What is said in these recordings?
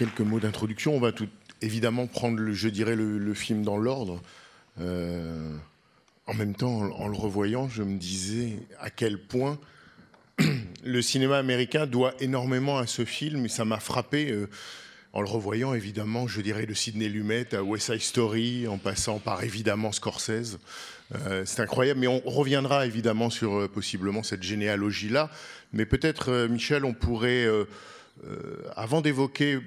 quelques mots d'introduction. On va tout évidemment prendre, le, je dirais, le, film dans l'ordre. Euh, en même temps, en, le revoyant, je me disais à quel point le cinéma américain doit énormément à ce film, et ça m'a frappé. Euh, en le revoyant, évidemment, je dirais de Sidney Lumet à West Side Story, en passant par évidemment Scorsese. Euh, c'est incroyable, mais on reviendra évidemment sur possiblement cette généalogie-là. Mais peut-être, Michel, on pourrait, avant d'évoquer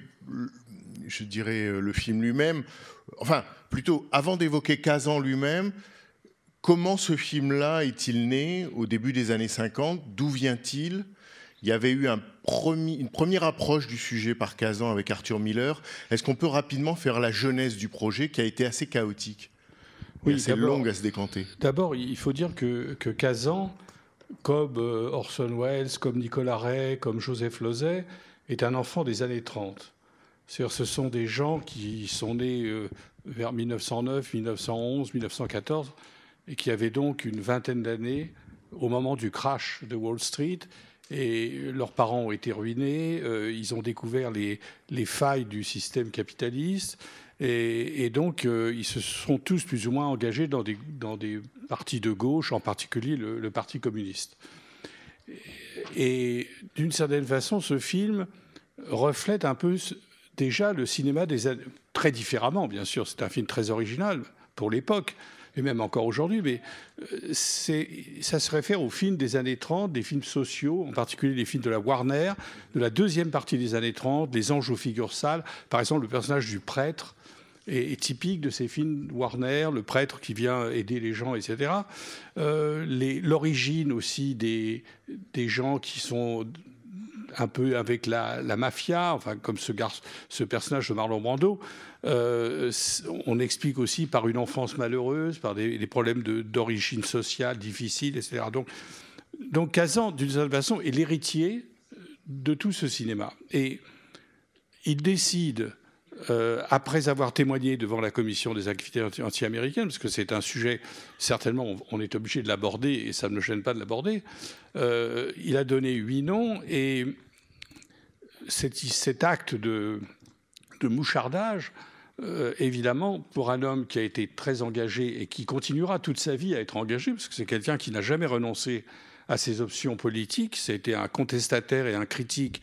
je dirais, euh, le film lui-même, enfin, plutôt, avant d'évoquer Kazan lui-même, comment ce film-là est-il né au début des années 50 D'où vient-il? Il y avait eu un une première approche du sujet par Kazan avec Arthur Miller. Est-ce qu'on peut rapidement faire la jeunesse du projet qui a été assez chaotique? Oui, assez longue à se décanter. D'abord, il faut dire que, que Kazan, comme euh, Orson Welles, comme Nicolas Ray, comme Joseph Lozay, est un enfant des années 30 ce sont des gens qui sont nés euh, vers 1909, 1911, 1914 et qui avaient donc une vingtaine d'années au moment du crash de Wall Street. Et leurs parents ont été ruinés, euh, ils ont découvert les, failles du système capitaliste, et, donc euh, ils se sont tous plus ou moins engagés dans des, partis de gauche, en particulier le, Parti communiste. D'une certaine façon, ce film reflète un peu déjà le cinéma des années, très différemment, bien sûr, c'est un film très original pour l'époque, et même encore aujourd'hui, mais euh, ça se réfère aux films des années 30, des films sociaux, en particulier les films de la Warner, de la deuxième partie des années 30, Les anges aux figures sales. Par exemple, le personnage du prêtre est, typique de ces films Warner, le prêtre qui vient aider les gens, etc. Euh, L'origine aussi des, gens qui sont un peu avec la, mafia, enfin comme ce, personnage de Marlon Brando. Euh, on explique aussi par une enfance malheureuse, par des, problèmes d'origine sociale difficiles, etc. Donc, donc Kazan, d'une certaine façon, est l'héritier de tout ce cinéma. Et il décide euh, après avoir témoigné devant la commission des activités anti-américaines, parce que c'est un sujet, certainement, on, est obligé de l'aborder et ça ne me gêne pas de l'aborder, euh, il a donné huit noms et cet, acte de, mouchardage, euh, évidemment, pour un homme qui a été très engagé et qui continuera toute sa vie à être engagé, parce que c'est quelqu'un qui n'a jamais renoncé à ses options politiques, c'était un contestataire et un critique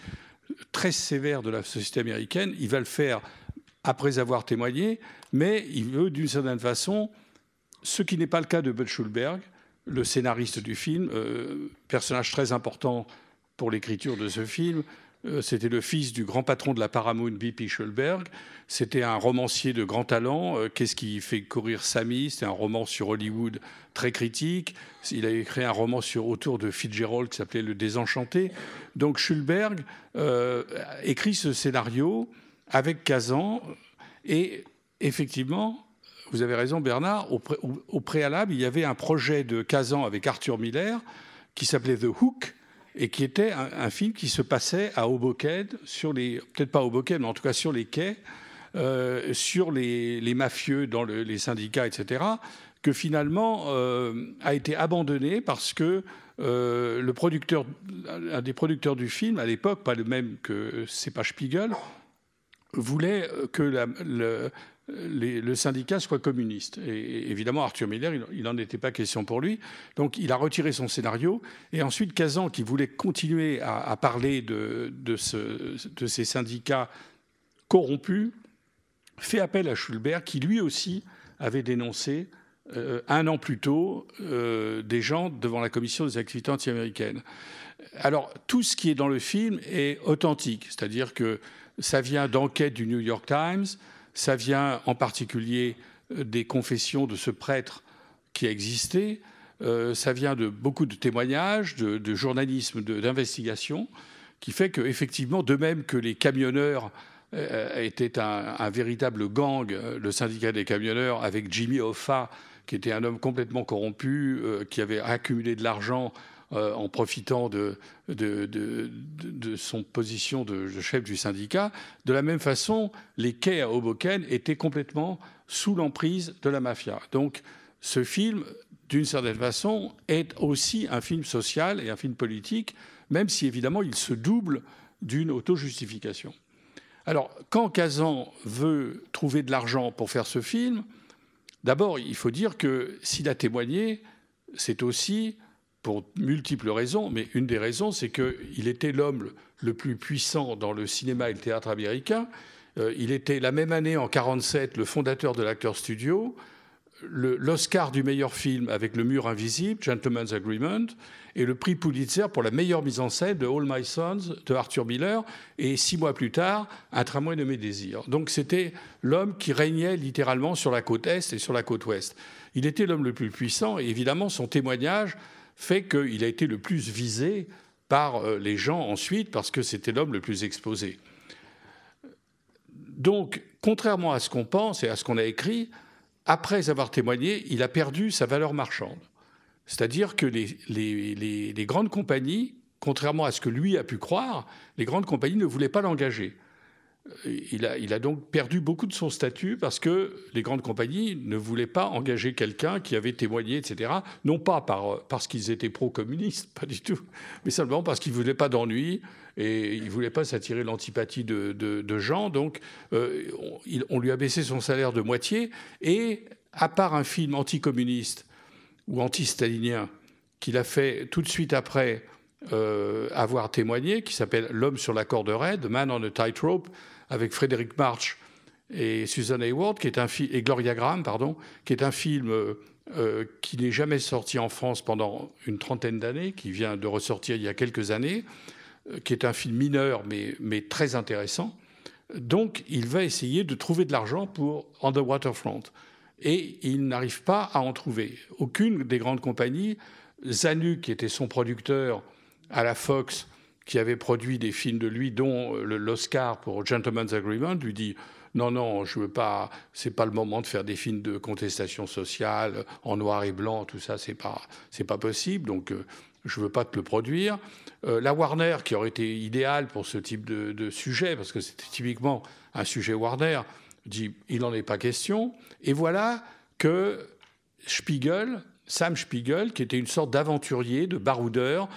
très sévère de la société américaine, il va le faire après avoir témoigné, mais il veut d'une certaine façon, ce qui n'est pas le cas de Bud Schulberg, le scénariste du film, euh, personnage très important pour l'écriture de ce film. Euh, c'était le fils du grand patron de la Paramount, B.P. Schulberg. C'était un romancier de grand talent. Euh, qu'est-ce qui fait courir Sammy? C'est un roman sur Hollywood très critique. Il a écrit un roman sur, autour de Fitzgerald qui s'appelait Le Désenchanté. Donc Schulberg écrit ce scénario avec Kazan. Et effectivement, vous avez raison Bernard, au, préalable, il y avait un projet de Kazan avec Arthur Miller qui s'appelait The Hook et qui était un, film qui se passait à Hoboken, peut-être pas Hoboken, mais en tout cas sur les quais, euh, sur les, mafieux dans les syndicats, etc., que finalement euh, a été abandonné parce que euh, le producteur, un des producteurs du film à l'époque, pas le même que C'est Spiegel, voulait que le, syndicat soit communiste. Et, évidemment, Arthur Miller, il n'en était pas question pour lui. Donc il a retiré son scénario. Et ensuite, Kazan, qui voulait continuer à, parler de, ces syndicats corrompus, fait appel à Schulberg, qui lui aussi avait dénoncé euh, un an plus tôt euh, des gens devant la commission des activités anti-américaines. Alors, tout ce qui est dans le film est authentique, c'est-à-dire que ça vient d'enquêtes du New York Times, ça vient en particulier euh, des confessions de ce prêtre qui a existé, euh, ça vient de beaucoup de témoignages, de, journalisme, d'investigation, qui fait qu'effectivement, de même que les camionneurs euh, étaient un, véritable gang, le syndicat des camionneurs, avec Jimmy Hoffa, qui était un homme complètement corrompu, qui avait accumulé de l'argent euh, en profitant de, son position de, chef du syndicat. De la même façon, les quais à Hoboken étaient complètement sous l'emprise de la mafia. Donc ce film, d'une certaine façon, est aussi un film social et un film politique, même si évidemment il se double d'une auto-justification. Alors, quand Kazan veut trouver de l'argent pour faire ce film, d'abord, il faut dire que s'il a témoigné, c'est aussi pour multiples raisons, mais une des raisons, c'est qu'il était l'homme le plus puissant dans le cinéma et le théâtre américain. Euh, il était la même année, en 1947, le fondateur de l'Acteur Studio, l'Oscar du meilleur film avec Le Mur Invisible, Gentleman's Agreement, et le prix Pulitzer pour la meilleure mise en scène de All My Sons de Arthur Miller, et six mois plus tard, Un tramway de mes désirs. Donc c'était l'homme qui régnait littéralement sur la côte Est et sur la côte Ouest. Il était l'homme le plus puissant, et évidemment son témoignage fait qu'il a été le plus visé par euh, les gens ensuite, parce que c'était l'homme le plus exposé. Donc, contrairement à ce qu'on pense et à ce qu'on a écrit, après avoir témoigné, il a perdu sa valeur marchande. C'est-à-dire que les, les, grandes compagnies, contrairement à ce que lui a pu croire, les grandes compagnies ne voulaient pas l'engager. Euh, il a, donc perdu beaucoup de son statut parce que les grandes compagnies ne voulaient pas engager quelqu'un qui avait témoigné, etc. Non pas parce qu'ils étaient pro-communistes, pas du tout, mais simplement parce qu'ils ne voulaient pas d'ennui et ils ne voulaient pas s'attirer l'antipathie de, gens. Donc euh, on, lui a baissé son salaire de moitié et, à part un film anticommuniste ou anti-stalinien qu'il a fait tout de suite après euh, avoir témoigné, qui s'appelle L'homme sur la corde raide, Man on a Tightrope, avec Frédéric March et Susan Hayward, qui est un et Gloria Graham, pardon, qui est un film euh, qui n'est jamais sorti en France pendant une trentaine d'années, qui vient de ressortir il y a quelques années, euh, qui est un film mineur mais, mais très intéressant. Donc, il va essayer de trouver de l'argent pour On the Waterfront. Et il n'arrive pas à en trouver. Aucune des grandes compagnies, Zanuck, qui était son producteur à la Fox, qui avait produit des films de lui, dont euh, l'Oscar pour Gentleman's Agreement, lui dit non, non, je veux pas. C'est pas le moment de faire des films de contestation sociale en noir et blanc, tout ça, c'est pas, pas possible. Donc, euh, je veux pas te le produire. Euh, la Warner, qui aurait été idéale pour ce type de, de sujet, parce que c'était typiquement un sujet Warner, dit il n'en est pas question. Et voilà que Spiegel, Sam Spiegel, qui était une sorte d'aventurier, de baroudeur,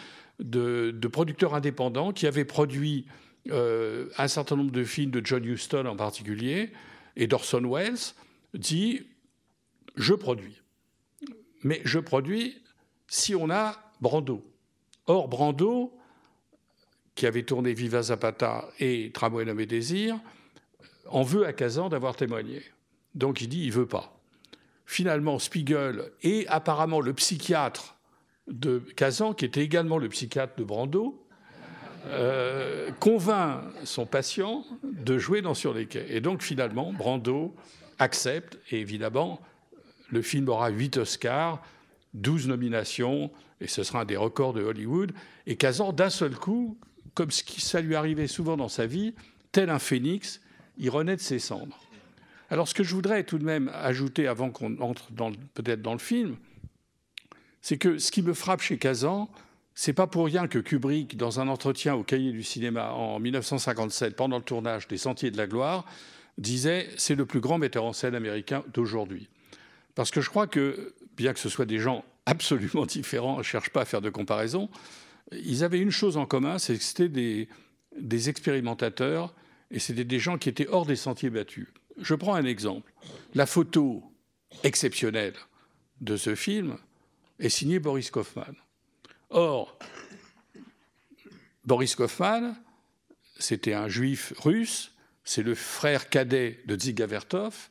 de, producteurs indépendants qui avaient produit euh, un certain nombre de films de John Huston en particulier et d'Orson Welles, dit je produis. Mais je produis si on a Brando. Or, Brando, qui avait tourné Viva Zapata et Tramway nommé Désir, en veut à Kazan d'avoir témoigné. Donc il dit il veut pas. Finalement, Spiegel et apparemment le psychiatre de Kazan, qui était également le psychiatre de Brando, euh, convainc son patient de jouer dans Sur les quais. Et donc finalement, Brando accepte, et évidemment, le film aura 8 Oscars, 12 nominations, et ce sera un des records de Hollywood. Et Kazan, d'un seul coup, comme ça lui arrivait souvent dans sa vie, tel un phénix, il renaît de ses cendres. Alors ce que je voudrais tout de même ajouter avant qu'on entre peut-être dans le film, c'est que ce qui me frappe chez Kazan, c'est pas pour rien que Kubrick, dans un entretien au Cahier du cinéma en 1957, pendant le tournage des Sentiers de la Gloire, disait c'est le plus grand metteur en scène américain d'aujourd'hui. Parce que je crois que, bien que ce soit des gens absolument différents, je ne cherche pas à faire de comparaison, ils avaient une chose en commun, c'est que c'était des, des expérimentateurs et c'était des gens qui étaient hors des sentiers battus. Je prends un exemple. La photo exceptionnelle de ce film, est signé Boris Kaufman. Or, Boris Kaufman, c'était un juif russe, c'est le frère cadet de Dziga Vertov,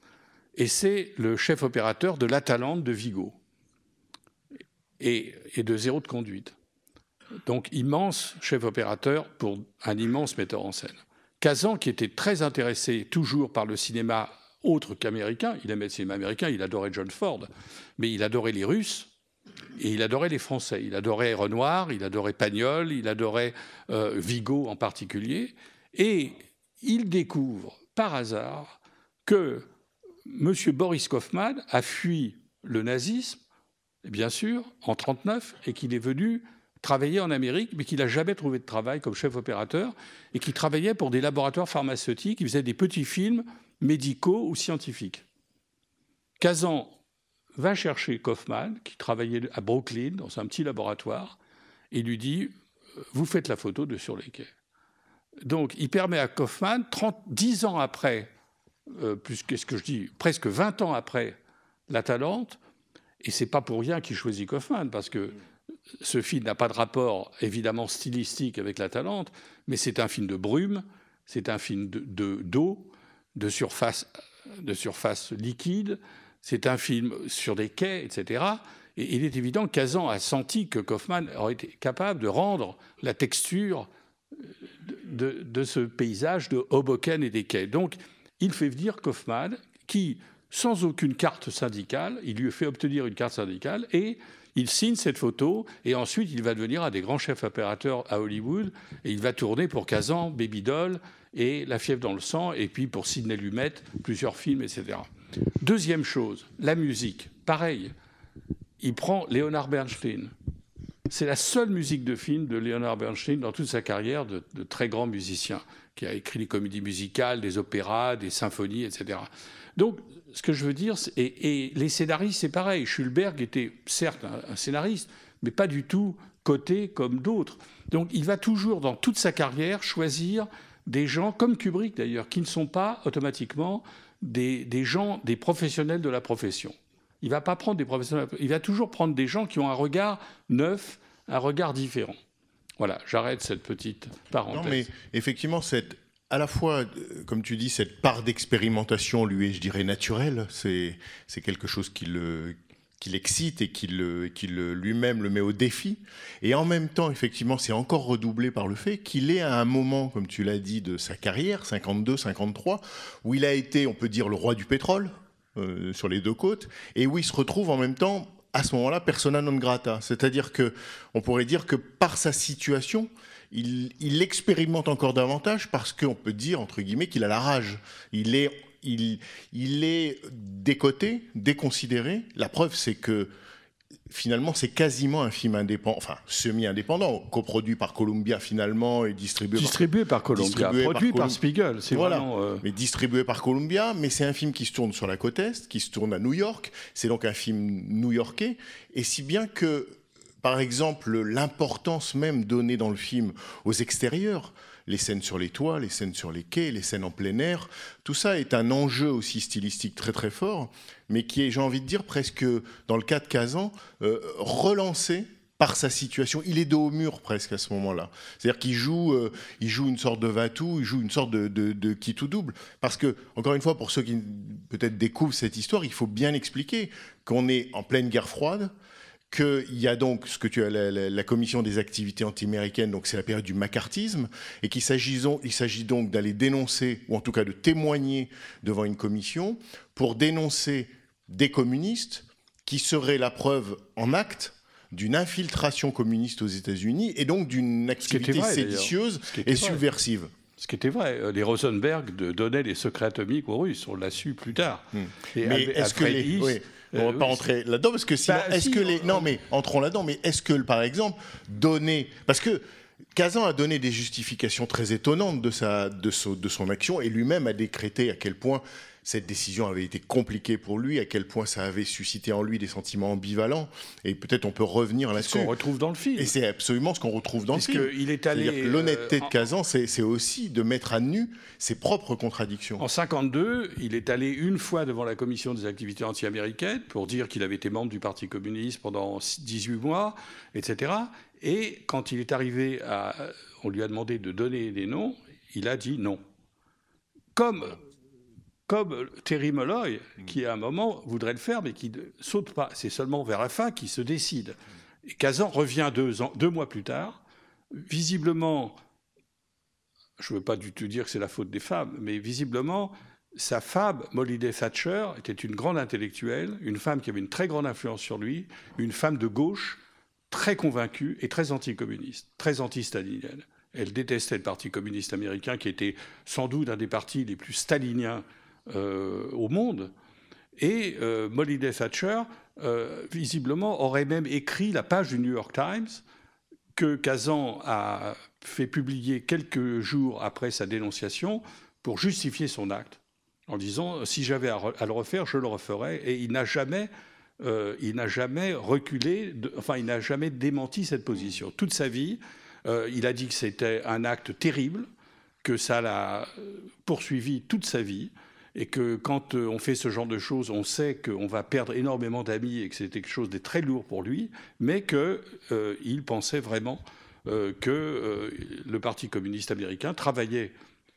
et c'est le chef opérateur de l'Atalante de Vigo et, et, de Zéro de conduite. Donc immense chef opérateur pour un immense metteur en scène. Kazan, qui était très intéressé toujours par le cinéma autre qu'américain, il aimait le cinéma américain, il adorait John Ford, mais il adorait les Russes, et il adorait les Français. Il adorait Renoir, il adorait Pagnol, il adorait euh, Vigo en particulier. Et il découvre par hasard que M. Boris Kaufmann a fui le nazisme, bien sûr, en 1939, et qu'il est venu travailler en Amérique, mais qu'il n'a jamais trouvé de travail comme chef opérateur, et qu'il travaillait pour des laboratoires pharmaceutiques, il faisait des petits films médicaux ou scientifiques. Kazan va chercher Kaufman, qui travaillait à Brooklyn, dans un petit laboratoire, et lui dit Vous faites la photo de sur les quais. Donc, il permet à Kaufman, 30, 10 ans après, euh, plus qu'est-ce que je dis, presque 20 ans après La Talente, et c'est pas pour rien qu'il choisit Kaufman, parce que ce film n'a pas de rapport évidemment stylistique avec La Talente, mais c'est un film de brume, c'est un film de d'eau, de, surface, de surface liquide, c'est un film sur des quais, etc. Et il est évident que Kazan a senti que Kaufman aurait été capable de rendre la texture de, de ce paysage de Hoboken et des quais. Donc, il fait venir Kaufman, qui, sans aucune carte syndicale, il lui fait obtenir une carte syndicale et il signe cette photo et ensuite il va devenir un des grands chefs opérateurs à Hollywood et il va tourner pour Kazan, Baby Doll et La fièvre dans le sang et puis pour Sidney Lumet, plusieurs films, etc. Deuxième chose, la musique. Pareil, il prend Leonard Bernstein. C'est la seule musique de film de Leonard Bernstein dans toute sa carrière de, très grand musicien, qui a écrit des comédies musicales, des opéras, des symphonies, etc. Donc, ce que je veux dire, et, les scénaristes, c'est pareil. Schulberg était certes un, scénariste, mais pas du tout coté comme d'autres. Donc, il va toujours, dans toute sa carrière, choisir des gens, comme Kubrick d'ailleurs, qui ne sont pas automatiquement des, gens, des professionnels de la profession. Il va pas prendre des professionnels, il va toujours prendre des gens qui ont un regard neuf, un regard différent. Voilà, j'arrête cette petite parenthèse. Non, mais effectivement, cette, à la fois, euh, comme tu dis, cette part d'expérimentation lui est, je dirais, naturelle. C'est quelque chose qui le, qui l'excite et qui, qui le, lui-même le met au défi. Et en même temps, effectivement, c'est encore redoublé par le fait qu'il est à un moment, comme tu l'as dit, de sa carrière, 52, 53, où il a été, on peut dire, le roi du pétrole euh, sur les deux côtes, et où il se retrouve en même temps à ce moment-là persona non grata. C'est-à-dire que on pourrait dire que par sa situation, il, il expérimente encore davantage parce qu'on peut dire entre guillemets qu'il a la rage. Il est il, il est décoté, déconsidéré. La preuve, c'est que finalement, c'est quasiment un film indépendant, enfin semi-indépendant, coproduit par Columbia finalement et distribué, distribué par, Columbia, produit par, Spiegel, c'est voilà, euh, mais distribué par Columbia. Mais c'est un film qui se tourne sur la côte est, qui se tourne à New York. C'est donc un film new-yorkais, et si bien que, par exemple, l'importance même donnée dans le film aux extérieurs les scènes sur les toits, les scènes sur les quais, les scènes en plein air. Tout ça est un enjeu aussi stylistique très très fort, mais qui est, j'ai envie de dire, presque, dans le cas de Kazan, euh, relancé par sa situation. Il est dos au mur presque à ce moment-là. C'est-à-dire qu'il joue, euh, il joue une sorte de Vatou, il joue une sorte de, de, de qui tout double. Parce que, encore une fois, pour ceux qui peut-être découvrent cette histoire, il faut bien expliquer qu'on est en pleine guerre froide, qu'il y a donc ce que tu as la, commission des activités anti-américaines, donc c'est la période du macartisme, et qu'il s'agit donc d'aller dénoncer, ou en tout cas de témoigner devant une commission, pour dénoncer des communistes qui seraient la preuve en acte d'une infiltration communiste aux États-Unis et donc d'une activité séditieuse et subversive. Ce qui était vrai. Les Rosenberg donnaient les secrets atomiques aux Russes, on l'a su plus tard. Hmm. Mais est-ce que les... On va pas entrer là-dedans parce que sinon, bah, est-ce que les non mais entrons là-dedans, mais est-ce que par exemple donner parce que Kazan a donné des justifications très étonnantes de sa de, de son action et lui-même a décrété à quel point cette décision avait été compliquée pour lui, à quel point ça avait suscité en lui des sentiments ambivalents. Et peut-être on peut revenir là-dessus. Ce qu'on retrouve dans le film. Et c'est absolument ce qu'on retrouve dans le film. Il est allé. L'honnêteté de euh, Kazan, c'est aussi de mettre à nu ses propres contradictions. En 52, il est allé une fois devant la commission des activités anti-américaines pour dire qu'il avait été membre du Parti communiste pendant 18 mois, etc. Et quand il est arrivé à. On lui a demandé de donner des noms, il a dit non. Comme comme Terry Molloy, qui à un moment voudrait le faire, mais qui ne saute pas. C'est seulement vers la fin qu'il se décide. Et Kazan revient deux, ans, deux mois plus tard, visiblement, je ne veux pas du tout dire que c'est la faute des femmes, mais visiblement, sa femme, Molly Day Thatcher, était une grande intellectuelle, une femme qui avait une très grande influence sur lui, une femme de gauche, très convaincue et très anticommuniste, très anti-stalinienne. Elle détestait le Parti communiste américain, qui était sans doute un des partis les plus staliniens au monde. Et euh, Molly Day Thatcher, euh, visiblement, aurait même écrit la page du New York Times que Kazan a fait publier quelques jours après sa dénonciation pour justifier son acte, en disant si j'avais à, le refaire, je le referais. Et il n'a jamais, jamais reculé, enfin, il n'a jamais démenti cette position. Toute sa vie, il a dit que c'était un acte terrible, que ça l'a poursuivi toute sa vie et que quand on fait ce genre de choses, on sait qu'on va perdre énormément d'amis et que c'était quelque chose de très lourd pour lui, mais qu'il pensait vraiment que le Parti communiste américain travaillait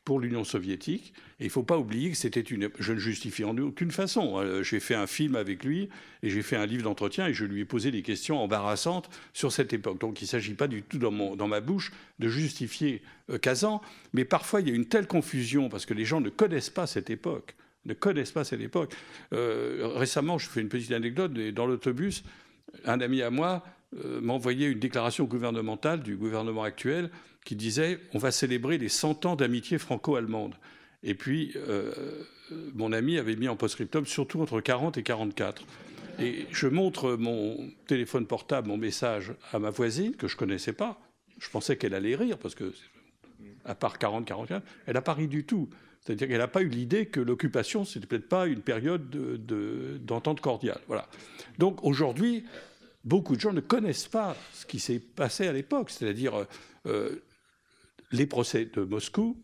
pour l'Union soviétique. Et il ne faut pas oublier que c'était une. Je ne justifie en aucune façon. Euh, j'ai fait un film avec lui et j'ai fait un livre d'entretien et je lui ai posé des questions embarrassantes sur cette époque. Donc il ne s'agit pas du tout dans, mon, dans, ma bouche de justifier euh, Kazan, mais parfois il y a une telle confusion parce que les gens ne connaissent pas cette époque. Ne connaissent pas cette époque. Euh, récemment, je fais une petite anecdote. Dans l'autobus, un ami à moi m'a envoyé une déclaration gouvernementale du gouvernement actuel qui disait on va célébrer les 100 ans d'amitié franco-allemande. Et puis, euh, mon ami avait mis en post-scriptum surtout entre 40 et 44. Et je montre mon téléphone portable, mon message à ma voisine, que je ne connaissais pas. Je pensais qu'elle allait rire, parce que, à part 40, 44, elle n'a pas ri du tout. C'est-à-dire qu'elle n'a pas eu l'idée que l'occupation, c'était peut-être pas une période d'entente cordiale. Voilà. Donc aujourd'hui, beaucoup de gens ne connaissent pas ce qui s'est passé à l'époque. C'est-à-dire, euh, les procès de Moscou,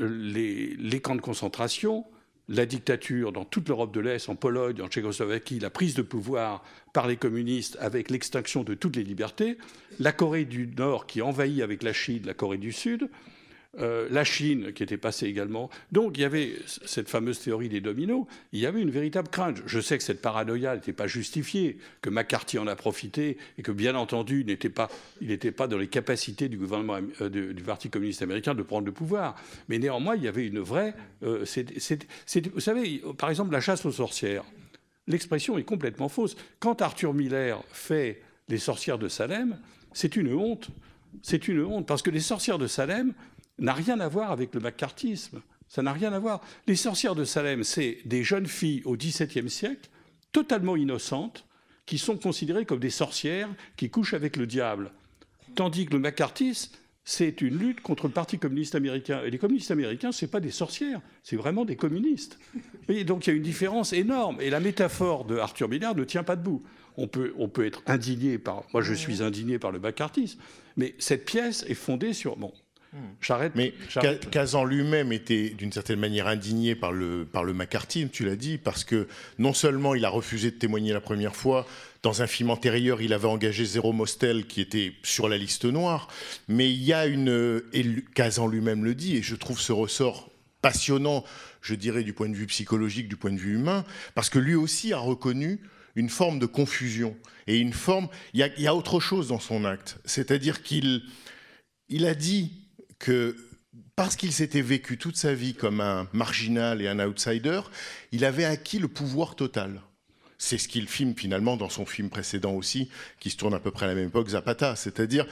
euh, les, camps de concentration, la dictature dans toute l'Europe de l'Est, en Pologne, en Tchécoslovaquie, la prise de pouvoir par les communistes avec l'extinction de toutes les libertés, la Corée du Nord qui envahit avec la Chine la Corée du Sud, euh, la Chine qui était passée également. Donc il y avait cette fameuse théorie des dominos, il y avait une véritable crainte. Je sais que cette paranoïa n'était pas justifiée, que McCarthy en a profité et que bien entendu il n'était pas, pas dans les capacités du gouvernement euh, du Parti communiste américain de prendre le pouvoir. Mais néanmoins il y avait une vraie... Euh, vous savez, par exemple la chasse aux sorcières, l'expression est complètement fausse. Quand Arthur Miller fait les sorcières de Salem, c'est une honte. C'est une honte parce que les sorcières de Salem, n'a rien à voir avec le macartisme. Ça n'a rien à voir. Les sorcières de Salem, c'est des jeunes filles au XVIIe siècle, totalement innocentes, qui sont considérées comme des sorcières qui couchent avec le diable. Tandis que le macartisme, c'est une lutte contre le Parti communiste américain. Et les communistes américains, ce pas des sorcières, c'est vraiment des communistes. Et donc il y a une différence énorme. Et la métaphore de Arthur Miller ne tient pas debout. On peut, on peut être indigné par... Moi, je suis indigné par le macartisme. Mais cette pièce est fondée sur... Bon, J'arrête. Mais Kazan lui-même était d'une certaine manière indigné par le, par le McCarthy, tu l'as dit, parce que non seulement il a refusé de témoigner la première fois, dans un film antérieur, il avait engagé Zéro Mostel qui était sur la liste noire, mais il y a une. Et Kazan lui-même le dit, et je trouve ce ressort passionnant, je dirais, du point de vue psychologique, du point de vue humain, parce que lui aussi a reconnu une forme de confusion et une forme. Il y a, il y a autre chose dans son acte, c'est-à-dire qu'il il a dit que parce qu'il s'était vécu toute sa vie comme un marginal et un outsider, il avait acquis le pouvoir total. C'est ce qu'il filme finalement dans son film précédent aussi, qui se tourne à peu près à la même époque, Zapata. C'est-à-dire,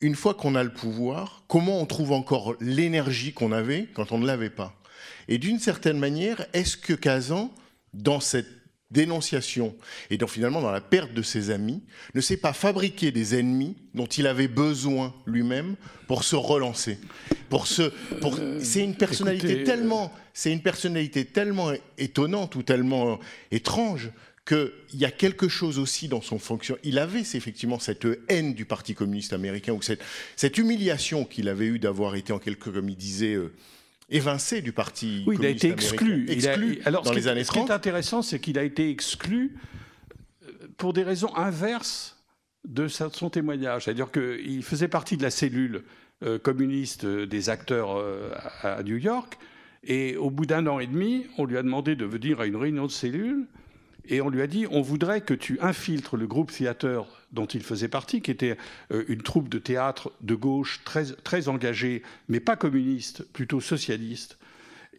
une fois qu'on a le pouvoir, comment on trouve encore l'énergie qu'on avait quand on ne l'avait pas? Et d'une certaine manière, est-ce que Kazan, dans cette dénonciation et donc finalement dans la perte de ses amis, ne s'est pas fabriqué des ennemis dont il avait besoin lui-même pour se relancer. Pour se, pour, euh, c'est une personnalité tellement, c'est une personnalité tellement étonnante ou tellement étrange qu'il y a quelque chose aussi dans son fonction. Il avait effectivement cette haine du Parti communiste américain ou cette, cette humiliation qu'il avait eue d'avoir été en quelque, comme il disait, euh, évincé du parti. Oui, il a été exclu. exclu alors, dans les années 30. Ce qui est intéressant, c'est qu'il a été exclu euh, pour des raisons inverses de son témoignage. C'est-à-dire qu'il faisait partie de la cellule euh, communiste des acteurs euh, à, New York. Et au bout d'un an et demi, on lui a demandé de venir à une réunion de cellule. Et on lui a dit, on voudrait que tu infiltres le groupe Theater dont il faisait partie, qui était euh, une troupe de théâtre de gauche très, très engagée, mais pas communiste, plutôt socialiste.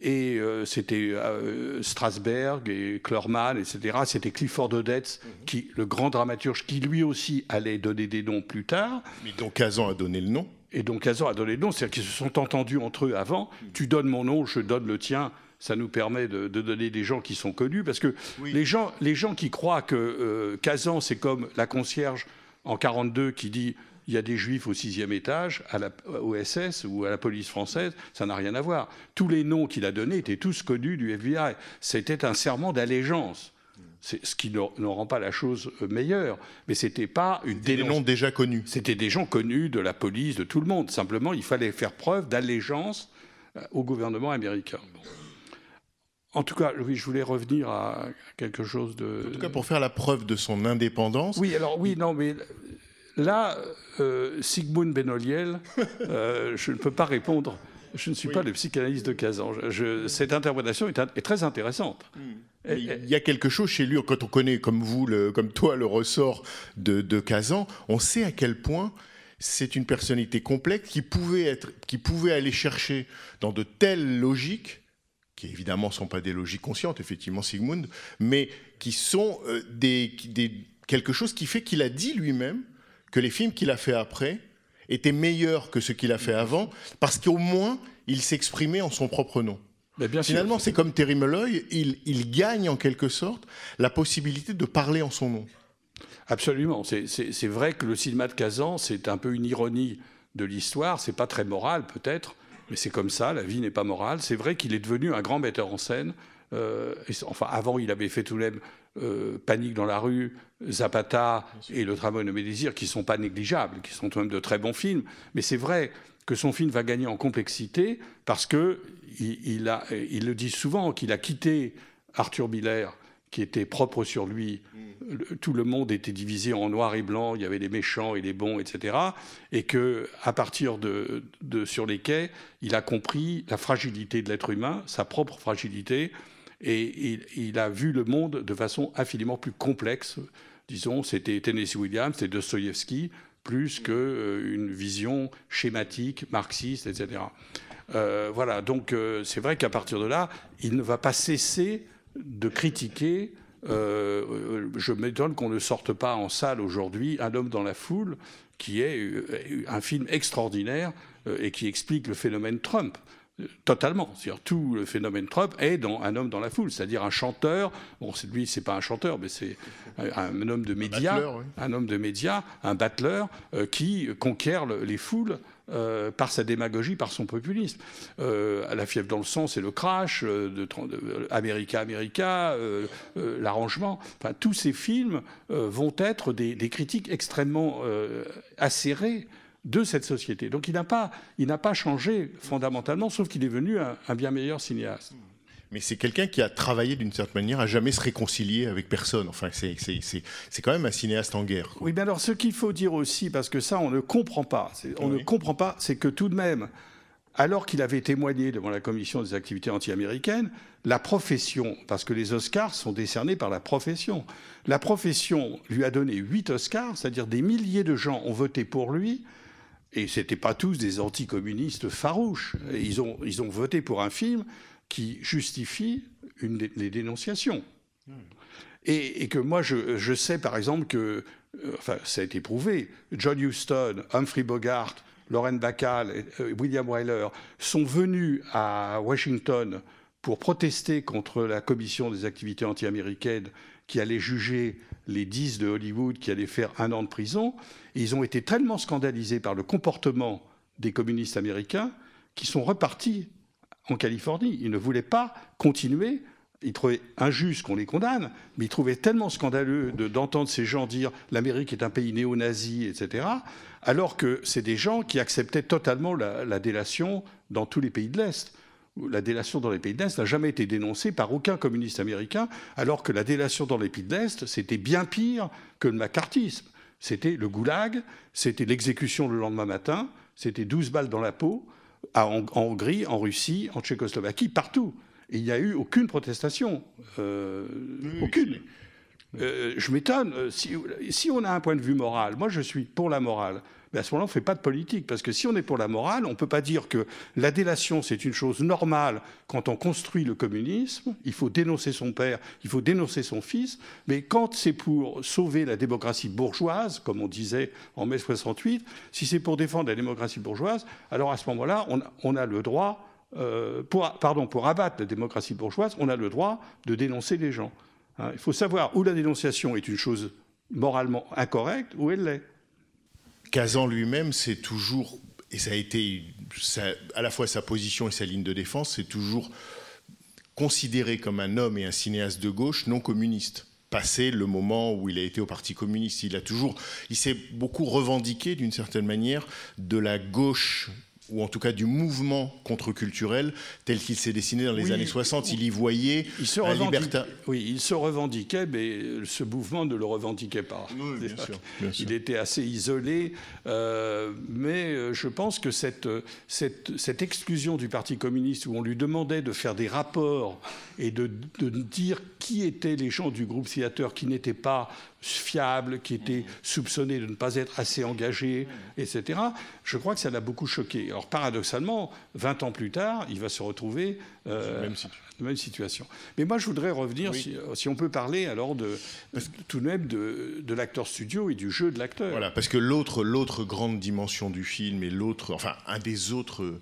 Et euh, c'était euh, Strasberg et Klorman, etc. C'était Clifford Odets, mhm. qui, le grand dramaturge, qui lui aussi allait donner des noms plus tard. Mais dont Kazan a donné le nom. Et donc Kazan a donné le nom, c'est-à-dire qu'ils se sont entendus entre eux avant. Mhm. Tu donnes mon nom, je donne le tien ça nous permet de, donner des gens qui sont connus, parce que les, gens, les gens qui croient que euh, Kazan, c'est comme la concierge en 42 qui dit il y a des juifs au sixième étage, à la, au SS ou à la police française, ça n'a rien à voir. Tous les noms qu'il a donnés étaient tous connus du FBI. C'était un serment d'allégeance. ce qui ne, rend pas la chose euh, meilleure. Mais c'était pas une des noms déjà connus. C'était des gens connus de la police, de tout le monde. Simplement, il fallait faire preuve d'allégeance euh, au gouvernement américain. En tout cas, oui, je voulais revenir à quelque chose de. En tout cas, pour faire la preuve de son indépendance. Oui, alors oui, non, mais là, euh, Sigmund Benoliel, je ne peux pas répondre je ne suis pas le psychanalyste de Kazan. cette interprétation est, très intéressante. Hmm. il y a quelque chose chez lui, quand on connaît, comme vous, comme toi, le ressort de, de Kazan, on sait à quel point c'est une personnalité complexe qui pouvait, être, qui pouvait aller chercher dans de telles logiques, qui évidemment ne sont pas des logiques conscientes, effectivement, Sigmund, mais qui sont euh, des, quelque chose qui fait qu'il a dit lui-même que les films qu'il a fait après était meilleur que ce qu'il a fait avant, parce qu'au moins, il s'exprimait en son propre nom. bien Finalement, c'est comme Terry Molloy, il, gagne en quelque sorte la possibilité de parler en son nom. Absolument. C'est vrai que le cinéma de Kazan, c'est un peu une ironie de l'histoire. C'est pas très moral, peut-être, c'est comme ça. La vie n'est pas morale. C'est vrai qu'il est devenu un grand metteur en scène. Euh, enfin, avant, il avait fait tout le même euh, Panique dans la rue, Zapata et Le Travail de mes qui ne sont pas négligeables, qui sont quand même de très bons films. Mais c'est vrai que son film va gagner en complexité parce que il, le dit souvent qu'il a quitté Arthur Miller qui était propre sur lui. Mm. Tout le monde était divisé en noir et blanc. Il y avait les méchants et les bons, etc. Et que, à partir de, de sur les quais, il a compris la fragilité de l'être humain, sa propre fragilité, et il, a vu le monde de façon infiniment plus complexe. Disons, c'était Tennessee Williams, c'était Dostoïevski, plus qu'une euh, vision schématique, marxiste, etc. Euh, voilà, donc euh, c'est vrai qu'à partir de là, il ne va pas cesser de critiquer. je m'étonne qu'on ne sorte pas en salle aujourd'hui Un homme dans la foule, qui est un film extraordinaire et qui explique le phénomène Trump. Totalement. C'est-à-dire tout le phénomène Trump est dans un homme dans la foule, c'est-à-dire un chanteur. Bon, lui, c'est pas un chanteur, mais c'est un, homme de médias, un, homme de médias, un battleur euh, qui conquiert les foules euh, par sa démagogie, par son populisme. Euh, la fièvre dans le sang, c'est le crash, de, de, America, America, l'arrangement. Enfin, tous ces films vont être des, des critiques extrêmement acérées de cette société. Donc il n'a pas, pas changé fondamentalement, sauf qu'il est venu un, bien meilleur cinéaste. Mais c'est quelqu'un qui a travaillé d'une certaine manière à jamais se réconcilier avec personne. Enfin, c'est quand même un cinéaste en guerre. Oui, mais alors ce qu'il faut dire aussi, parce que ça on ne comprend pas, on ne comprend pas, c'est que tout de même, alors qu'il avait témoigné devant la commission des activités anti-américaines, la profession, parce que les Oscars sont décernés par la profession, la profession lui a donné huit Oscars, c'est-à-dire des milliers de gens ont voté pour lui et ce n'étaient pas tous des anticommunistes farouches. Ils ont, ils ont voté pour un film qui justifie une, les dénonciations. Et, que moi, je, je, sais par exemple que, euh, enfin, ça a été prouvé, John Huston, Humphrey Bogart, Lauren Bacall, euh, William Wyler sont venus à Washington pour protester contre la commission des activités anti-américaines qui allait juger les dix de Hollywood qui allaient faire un an de prison. Et ils ont été tellement scandalisés par le comportement des communistes américains qu'ils sont repartis en Californie. Ils ne voulaient pas continuer. Ils trouvaient injuste qu'on les condamne, mais ils trouvaient tellement scandaleux d'entendre ces gens dire l'Amérique est un pays néo-nazi, etc., alors que c'est des gens qui acceptaient totalement la délation dans tous les pays de l'Est la délation dans les pays de l'Est n'a jamais été dénoncée par aucun communiste américain, alors que la délation dans les pays de l'Est, c'était bien pire que le macartisme. C'était le goulag, c'était l'exécution le lendemain matin, c'était 12 balles dans la peau, en, Hongrie, en Russie, en Tchécoslovaquie, partout. Et il n'y a eu aucune protestation. Euh, aucune. Euh, je m'étonne. Euh, si, on a un point de vue moral, moi je suis pour la morale à ce moment-là, on ne fait pas de politique. Parce que si on est pour la morale, on ne peut pas dire que la délation, c'est une chose normale quand on construit le communisme. Il faut dénoncer son père, il faut dénoncer son fils. Mais quand c'est pour sauver la démocratie bourgeoise, comme on disait en mai 68, si c'est pour défendre la démocratie bourgeoise, alors à ce moment-là, on, a le droit, euh, pour, pardon, pour abattre la démocratie bourgeoise, on a le droit de dénoncer les gens. Hein, il faut savoir où la dénonciation est une chose moralement incorrecte, où elle l'est. Kazan lui-même, c'est toujours, et ça a été à la fois sa position et sa ligne de défense, c'est toujours considéré comme un homme et un cinéaste de gauche non communiste passé le moment où il a été au Parti communiste. Il a toujours, il s'est beaucoup revendiqué d'une certaine manière de la gauche ou en tout cas du mouvement contre-culturel tel qu'il s'est dessiné dans les années 60. Il y voyait il se un libertin. Oui, il se revendiquait, mais ce mouvement ne le revendiquait pas. Oui, bien, sûr, Il était assez isolé, euh, mais euh, je pense que cette, cette, cette, exclusion du Parti communiste, où on lui demandait de faire des rapports et de, de dire qui étaient les gens du groupe Theater qui n'étaient pas fiable, qui était soupçonné de ne pas être assez engagé, etc. Je crois que ça l'a beaucoup choqué. Alors paradoxalement, 20 ans plus tard, il va se retrouver euh, même la même situation. Mais moi, je voudrais revenir, si, on peut parler alors de, tout de même de, de l'acteur studio et du jeu de l'acteur. Voilà, parce que l'autre, l'autre grande dimension du film et l'autre, enfin, un des autres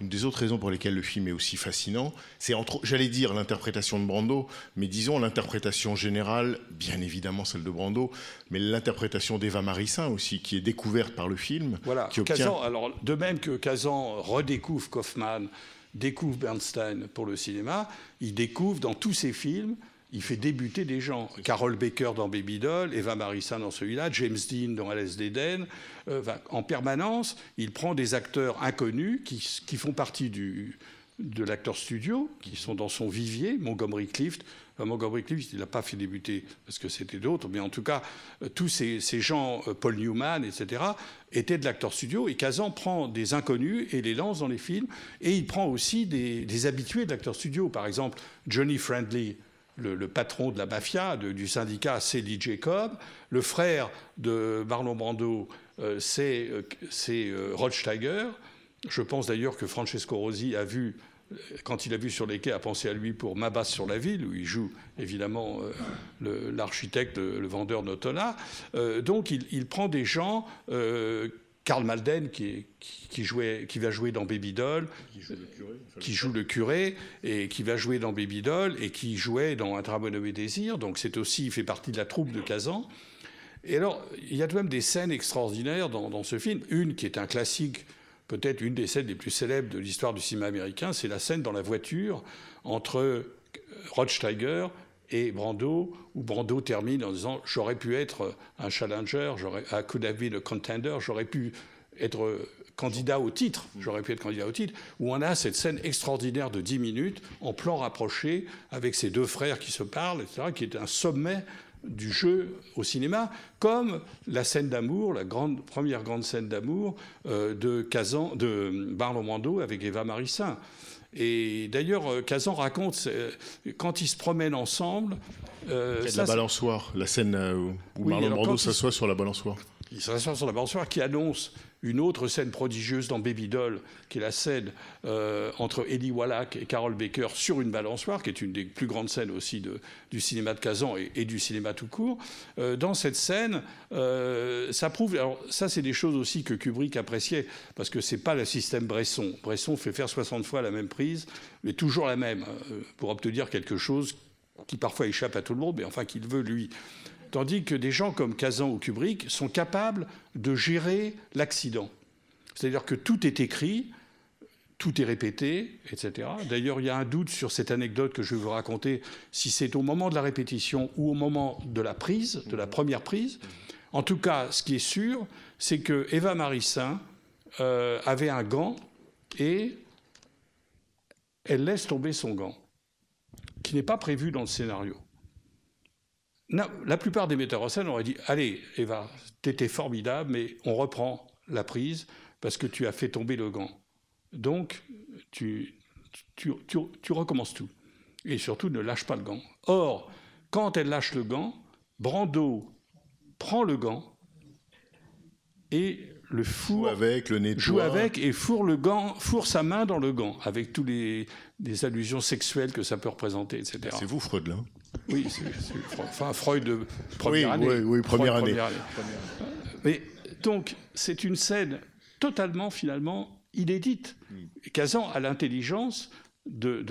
une des autres raisons pour lesquelles le film est aussi fascinant, c'est entre, j'allais dire l'interprétation de Brando, mais disons l'interprétation générale, bien évidemment celle de Brando, mais l'interprétation d'Eva Marissin aussi, qui est découverte par le film. Voilà. Qui alors de même que Kazan redécouvre Kaufman, découvre Bernstein pour le cinéma, il découvre dans tous ses films il fait débuter des gens. Carol Baker dans Baby Doll, Eva Marissin dans celui-là, James Dean dans Alice d'Eden. Euh, en permanence, il prend des acteurs inconnus qui, font partie du, de l'acteur studio, qui sont dans son vivier, Montgomery Clift. Montgomery Clift, il n'a pas fait débuter parce que c'était d'autres, mais en tout cas, euh, tous ces, gens, euh, Paul Newman, etc., étaient de l'acteur studio. Et Kazan prend des inconnus et les lance dans les films. Et il prend aussi des, des habitués de l'acteur studio. Par exemple, Johnny Friendly le, patron de la mafia, du syndicat, c'est Lee Jacob. Le frère de Marlon Brando, euh, c'est euh, euh, Rod Steiger. Je pense d'ailleurs que Francesco Rosi a vu, quand il a vu sur les quais, a pensé à lui pour Ma basse sur la ville, où il joue évidemment l'architecte, le, vendeur Notola. donc il, prend des gens Karl Malden, qui, qui, jouait, qui, va jouer dans Baby Doll, qui joue le curé, et qui va jouer dans Baby Doll, et qui jouait dans Un très nommé désir. Donc c'est aussi, il fait partie de la troupe de Kazan. Et alors, il y a tout de même des scènes extraordinaires dans, dans ce film. Une qui est un classique, peut-être une des scènes les plus célèbres de l'histoire du cinéma américain, c'est la scène dans la voiture entre Rod Steiger et Brando, où Brando termine en disant J'aurais pu être un challenger, j'aurais, I could have been a contender, j'aurais pu être candidat au titre, j'aurais pu être candidat au titre, où on a cette scène extraordinaire de 10 minutes en plan rapproché avec ces deux frères qui se parlent, etc., qui est un sommet du jeu au cinéma, comme la scène d'amour, la première grande scène d'amour euh, de, Kazan, de Brando avec Eva Marissin. Et d'ailleurs, euh, Kazan raconte, euh, quand ils se promènent ensemble... Euh, la balançoire, la scène où Marlon Brando s'assoit sur la balançoire. Il s'assoit sur la balançoire qui annonce une autre scène prodigieuse dans Baby Doll, qui est la scène euh, entre Eddie Wallach et Carol Baker sur une balançoire, qui est une des plus grandes scènes aussi du cinéma de Kazan et, du cinéma tout court. Euh, dans cette scène, euh, ça prouve. Alors, ça, c'est des choses aussi que Kubrick appréciait, parce que c'est pas le système Bresson. Bresson fait faire 60 fois la même prise, mais toujours la même, pour obtenir quelque chose qui parfois échappe à tout le monde, mais enfin qu'il veut lui. Tandis que des gens comme Kazan ou Kubrick sont capables de gérer l'accident. C'est-à-dire que tout est écrit, tout est répété, etc. D'ailleurs, il y a un doute sur cette anecdote que je vais vous raconter, si c'est au moment de la répétition ou au moment de la prise, de la première prise. En tout cas, ce qui est sûr, c'est que Eva Marissin euh, avait un gant et elle laisse tomber son gant, qui n'est pas prévu dans le scénario la plupart des metteurs en scène auraient dit Allez, Eva, t'étais formidable, mais on reprend la prise parce que tu as fait tomber le gant. Donc, tu, tu, recommences tout. Et surtout, ne lâche pas le gant. Or, quand elle lâche le gant, Brando prend le gant et le fourre. Joue avec, le nettoie. Joue avec et fourre le gant, fourre sa main dans le gant, avec tous les, allusions sexuelles que ça peut représenter, etc. C'est vous, Freud, là oui, c'est enfin, Freud de première année. Oui, oui première, année. Mais donc, c'est une scène totalement, finalement, inédite. Kazan a l'intelligence de,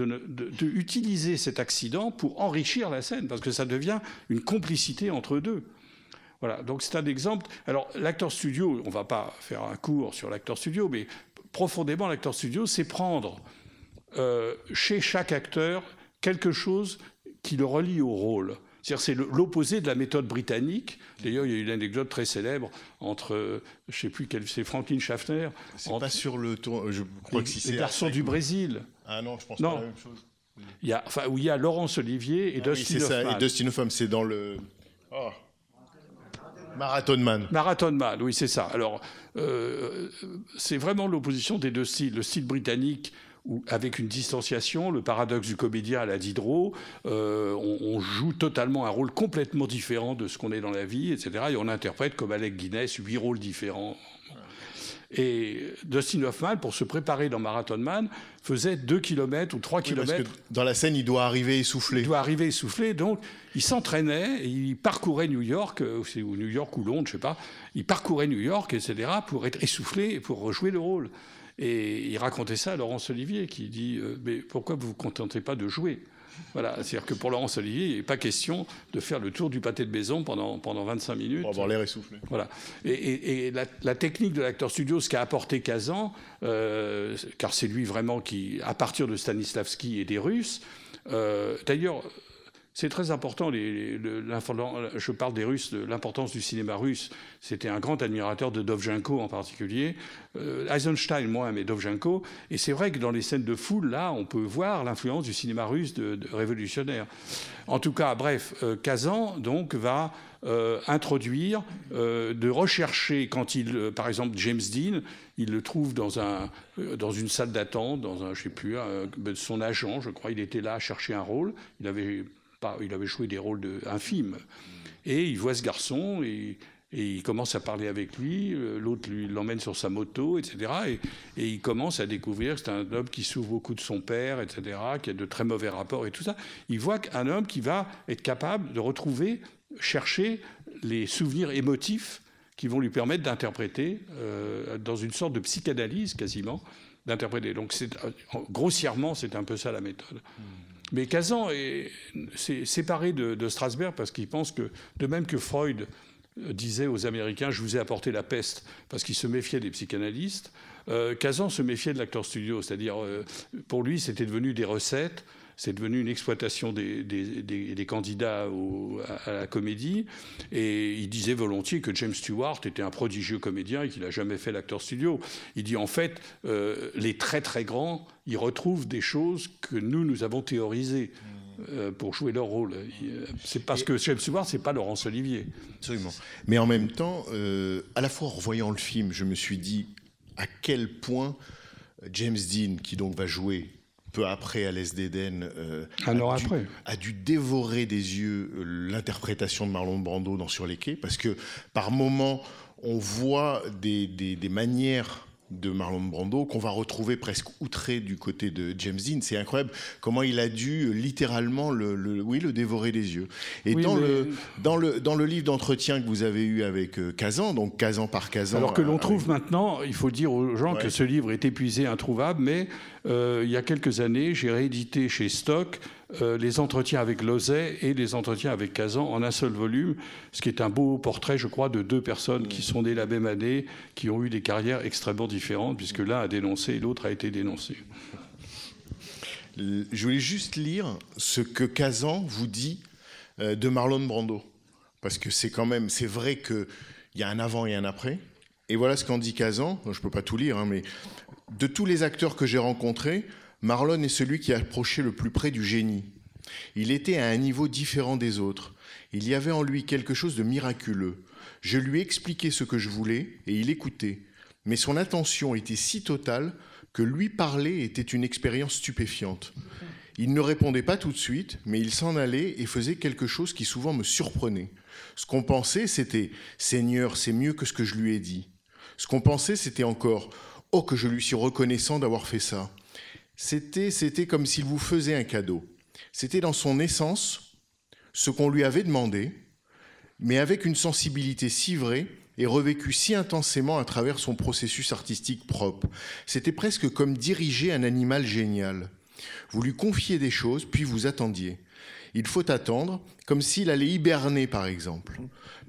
utiliser cet accident pour enrichir la scène, parce que ça devient une complicité entre deux. Voilà, donc c'est un exemple. Alors, l'acteur studio, on ne va pas faire un cours sur l'acteur studio, mais profondément, l'acteur studio, c'est prendre euh, chez chaque acteur quelque chose qui le relie au rôle. C'est-à-dire c'est l'opposé de la méthode britannique. D'ailleurs, il y a une anecdote très célèbre entre, je ne sais plus quel, c'est Franklin Schaffner. C'est pas sur le tour, je crois que si c'est. Les garçons du Brésil. Ah non, je pense pas la même chose. Il y a, enfin, où il y a Laurence Olivier et ah Dustin oui, Hoffman. Ça. Et Dustin Hoffman, c'est dans le. Oh. Marathon Man. Marathon Man, oui, c'est ça. Alors, euh, c'est vraiment l'opposition des deux styles. Le style britannique où, avec une distanciation, le paradoxe du comédien à la Diderot, euh, on, joue totalement un rôle complètement différent de ce qu'on est dans la vie, etc. Et on interprète comme Alec Guinness huit rôles différents. Et Dustin Hoffman, pour se préparer dans Marathon Man, faisait 2 km ou 3 km. dans la scène, il doit arriver essoufflé. Il doit arriver essoufflé, donc il s'entraînait, il parcourait New York, euh, ou New York ou Londres, je sais pas, il parcourait New York, etc., pour être essoufflé et pour rejouer le rôle. Et il racontait ça à Laurence Olivier, qui dit euh, Mais pourquoi vous ne vous contentez pas de jouer? Voilà, c'est-à-dire que pour Laurence Olivier, il n'est pas question de faire le tour du pâté de maison pendant, pendant 25 minutes. Pour avoir l'air essoufflé. Voilà. Et, la, technique de l'acteur studio, ce qu'a apporté Kazan, euh, car c'est lui vraiment qui, à partir de Stanislavski et des Russes, euh, d'ailleurs, c'est très important. je parle des Russes, de l'importance du cinéma russe. C'était un grand admirateur de Dovzhenko en particulier. Euh, Eisenstein, moi, mais Dovzhenko. Et c'est vrai que dans les scènes de foule, là, on peut voir l'influence du cinéma russe de, révolutionnaire. En tout cas, bref, euh, Kazan, donc, va euh, introduire, de rechercher, quand il, par exemple, James Dean, il le trouve dans, un, dans une salle d'attente, dans un, je sais plus, son agent, je crois, il était là à chercher un rôle. Il avait il avait joué des rôles de, infimes. Et il voit ce garçon et, il commence à parler avec lui. Euh, l'autre lui l'emmène sur sa moto, etc. Et, il commence à découvrir que c'est un homme qui souffre beaucoup de son père, etc., qui a de très mauvais rapports et tout ça. Il voit qu'un homme qui va être capable de retrouver, chercher les souvenirs émotifs qui vont lui permettre d'interpréter, euh, dans une sorte de psychanalyse quasiment, d'interpréter. Donc, euh, grossièrement, c'est un peu ça la méthode. Hmm. Mais Kazan est, séparé de, Strasberg parce qu'il pense que, de même que Freud disait aux Américains Je vous ai apporté la peste parce qu'il se méfiait des psychanalystes, euh, Kazan se méfiait de l'acteur studio. C'est-à-dire, euh, pour lui, c'était devenu des recettes c'est devenu une exploitation des, candidats à, la comédie. Et il disait volontiers que James Stewart était un prodigieux comédien et qu'il n'a jamais fait l'acteur studio. Il dit en fait, euh, les très très grands, ils retrouvent des choses que nous, nous avons théorisées. Euh, pour jouer leur rôle. Euh, c'est parce que James Stewart, c'est pas Laurence Olivier. Absolument. Mais en même temps, à la fois en revoyant le film, je me suis dit à quel point James Dean, qui donc va jouer peu après à l'Est d'Éden, euh, a, dû, après. a dû dévorer des yeux euh, l'interprétation de Marlon Brando dans Sur les quais, parce que par moments, on voit des, des, des manières de Marlon Brando qu'on va retrouver presque outré du côté de James Dean. C'est incroyable comment il a dû euh, littéralement le, oui, le dévorer des yeux. Et dans, le, dans, le, dans le livre d'entretien que vous avez eu avec euh, Kazan, donc Kazan par Kazan. Alors que l'on euh, trouve maintenant, il faut dire aux gens que ce livre est épuisé, introuvable, mais il y a quelques années, j'ai réédité chez Stock euh, les entretiens avec Lozet et les entretiens avec Kazan en un seul volume, ce qui est un beau portrait, je crois, de deux personnes qui sont nées la même année, qui ont eu des carrières extrêmement différentes, puisque l'un a dénoncé et l'autre a été dénoncé. Je voulais juste lire ce que Kazan vous dit euh, de Marlon Brando, parce que c'est quand même, c'est vrai qu'il y a un avant et un après. Et voilà ce qu'en dit Kazan. Je ne peux pas tout lire, hein, mais de tous les acteurs que j'ai rencontrés, Marlon est celui qui approchait le plus près du génie. Il était à un niveau différent des autres. Il y avait en lui quelque chose de miraculeux. Je lui expliquais ce que je voulais et il écoutait. Mais son attention était si totale que lui parler était une expérience stupéfiante. Il ne répondait pas tout de suite, mais il s'en allait et faisait quelque chose qui souvent me surprenait. Ce qu'on pensait, c'était Seigneur, c'est mieux que ce que je lui ai dit. Ce qu'on pensait, c'était encore Oh, que je lui suis reconnaissant d'avoir fait ça. C'était, c'était comme s'il vous faisait un cadeau. C'était dans son essence ce qu'on lui avait demandé, mais avec une sensibilité si vraie et revécue si intensément à travers son processus artistique propre. C'était presque comme diriger un animal génial. Vous lui confiez des choses, puis vous attendiez. Il faut attendre, comme s'il allait hiberner par exemple.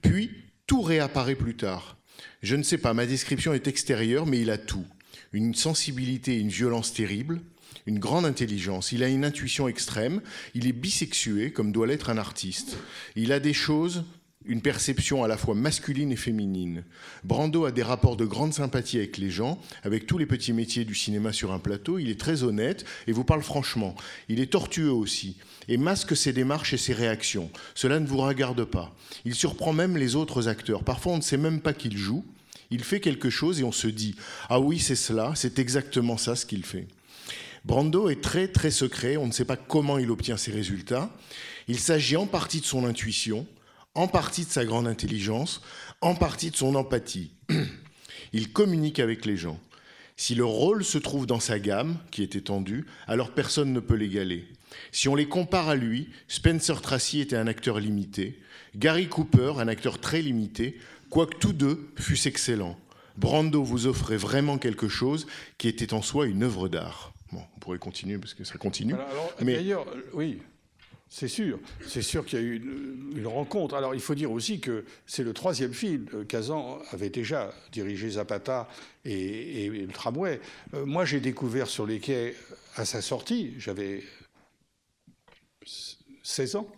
Puis, tout réapparaît plus tard. Je ne sais pas, ma description est extérieure, mais il a tout. Une sensibilité et une violence terribles, une grande intelligence, il a une intuition extrême, il est bisexué comme doit l'être un artiste. Il a des choses une perception à la fois masculine et féminine. Brando a des rapports de grande sympathie avec les gens, avec tous les petits métiers du cinéma sur un plateau. Il est très honnête et vous parle franchement. Il est tortueux aussi et masque ses démarches et ses réactions. Cela ne vous regarde pas. Il surprend même les autres acteurs. Parfois, on ne sait même pas qu'il joue. Il fait quelque chose et on se dit Ah oui, c'est cela, c'est exactement ça ce qu'il fait. Brando est très très secret, on ne sait pas comment il obtient ses résultats. Il s'agit en partie de son intuition, en partie de sa grande intelligence, en partie de son empathie. Il communique avec les gens. Si le rôle se trouve dans sa gamme, qui est étendue, alors personne ne peut l'égaler. Si on les compare à lui, Spencer Tracy était un acteur limité, Gary Cooper un acteur très limité, quoique tous deux fussent excellents. Brando vous offrait vraiment quelque chose qui était en soi une œuvre d'art. Bon, on pourrait continuer parce que ça continue. mais d'ailleurs, oui, c'est sûr, c'est sûr qu'il y a eu une, rencontre. Alors il faut dire aussi que c'est le troisième film. Kazan avait déjà dirigé Zapata et, le tramway. Euh, moi j'ai découvert sur les quais à sa sortie, j'avais 16 ans,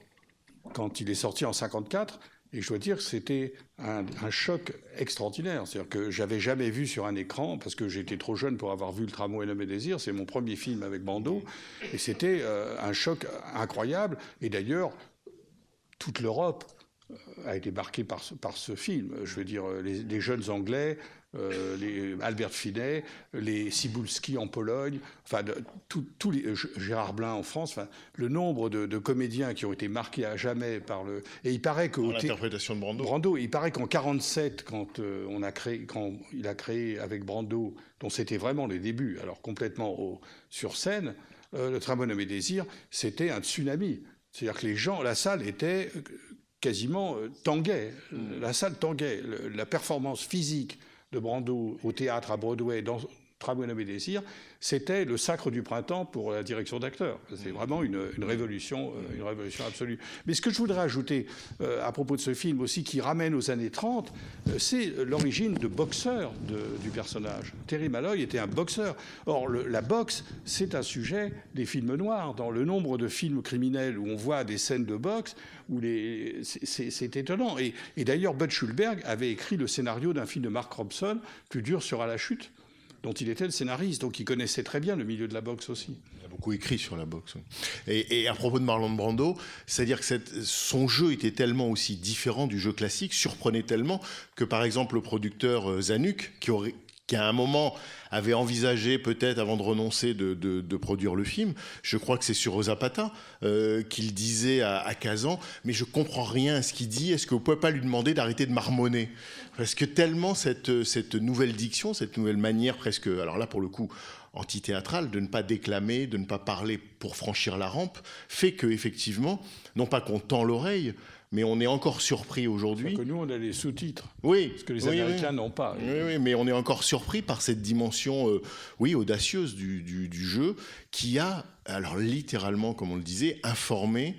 quand il est sorti en 54, et je dois dire que c'était un, choc extraordinaire. C'est-à-dire que j'avais jamais vu sur un écran, parce que j'étais trop jeune pour avoir vu Le Tramway et le désir, c'est mon premier film avec Bando, et c'était euh, un choc incroyable. Et d'ailleurs, toute l'Europe euh, a été marquée par ce, par ce film. Je veux dire, les jeunes Anglais euh, les Albert Finet, les Cibulski en Pologne, enfin tous les euh, Gérard Blin en France, enfin le nombre de, comédiens qui ont été marqués à jamais par le et il paraît que l'interprétation de Brando. Brando, il paraît qu'en 47 quand euh, on a créé quand il a créé avec Brando, dont c'était vraiment les débuts, alors complètement sur scène, le Tramway nommé Désir, c'était un tsunami. C'est-à-dire que les gens, la salle était quasiment tanguait, la salle tanguait, la performance physique de Brando au théâtre à Broadway Tramway nommé Désir, c'était le sacre du printemps pour la direction d'acteurs. C'est vraiment une, révolution, euh, une révolution absolue. Mais ce que je voudrais ajouter euh, à propos de ce film aussi, qui ramène aux années 30, euh, c'est l'origine de boxeur du personnage. Terry Malloy était un boxeur. Or, la boxe, c'est un sujet des films noirs. Dans le nombre de films criminels où on voit des scènes de boxe, où les... c'est étonnant. Et, et d'ailleurs, Bud Schulberg avait écrit le scénario d'un film de Mark Robson, Plus dur sera la chute dont il était le scénariste, donc il connaissait très bien le milieu de la boxe aussi. Il a beaucoup écrit sur la boxe. Et, à propos de Marlon Brando, c'est-à-dire que son jeu était tellement aussi différent du jeu classique, surprenait tellement que par exemple le producteur euh, Zanuck, qui, aurait, qui à un moment avait envisagé peut-être avant de renoncer de, produire le film, je crois que c'est sur Zapata euh, qu'il disait à, Kazan, mais je comprends rien à ce qu'il dit, est-ce que vous pouvez pas lui demander d'arrêter de marmonner? Parce que tellement cette, cette nouvelle diction, cette nouvelle manière presque, alors là pour le coup, antithéâtrale, de ne pas déclamer, de ne pas parler pour franchir la rampe, fait que effectivement, non pas qu'on tend l'oreille, mais on est encore surpris aujourd'hui. Que nous, on a les sous-titres. Oui. Parce que les Américains n'ont pas. Oui, oui, mais on est encore surpris par cette dimension, euh, oui, audacieuse du, du, jeu, qui a, alors littéralement, comme on le disait, informé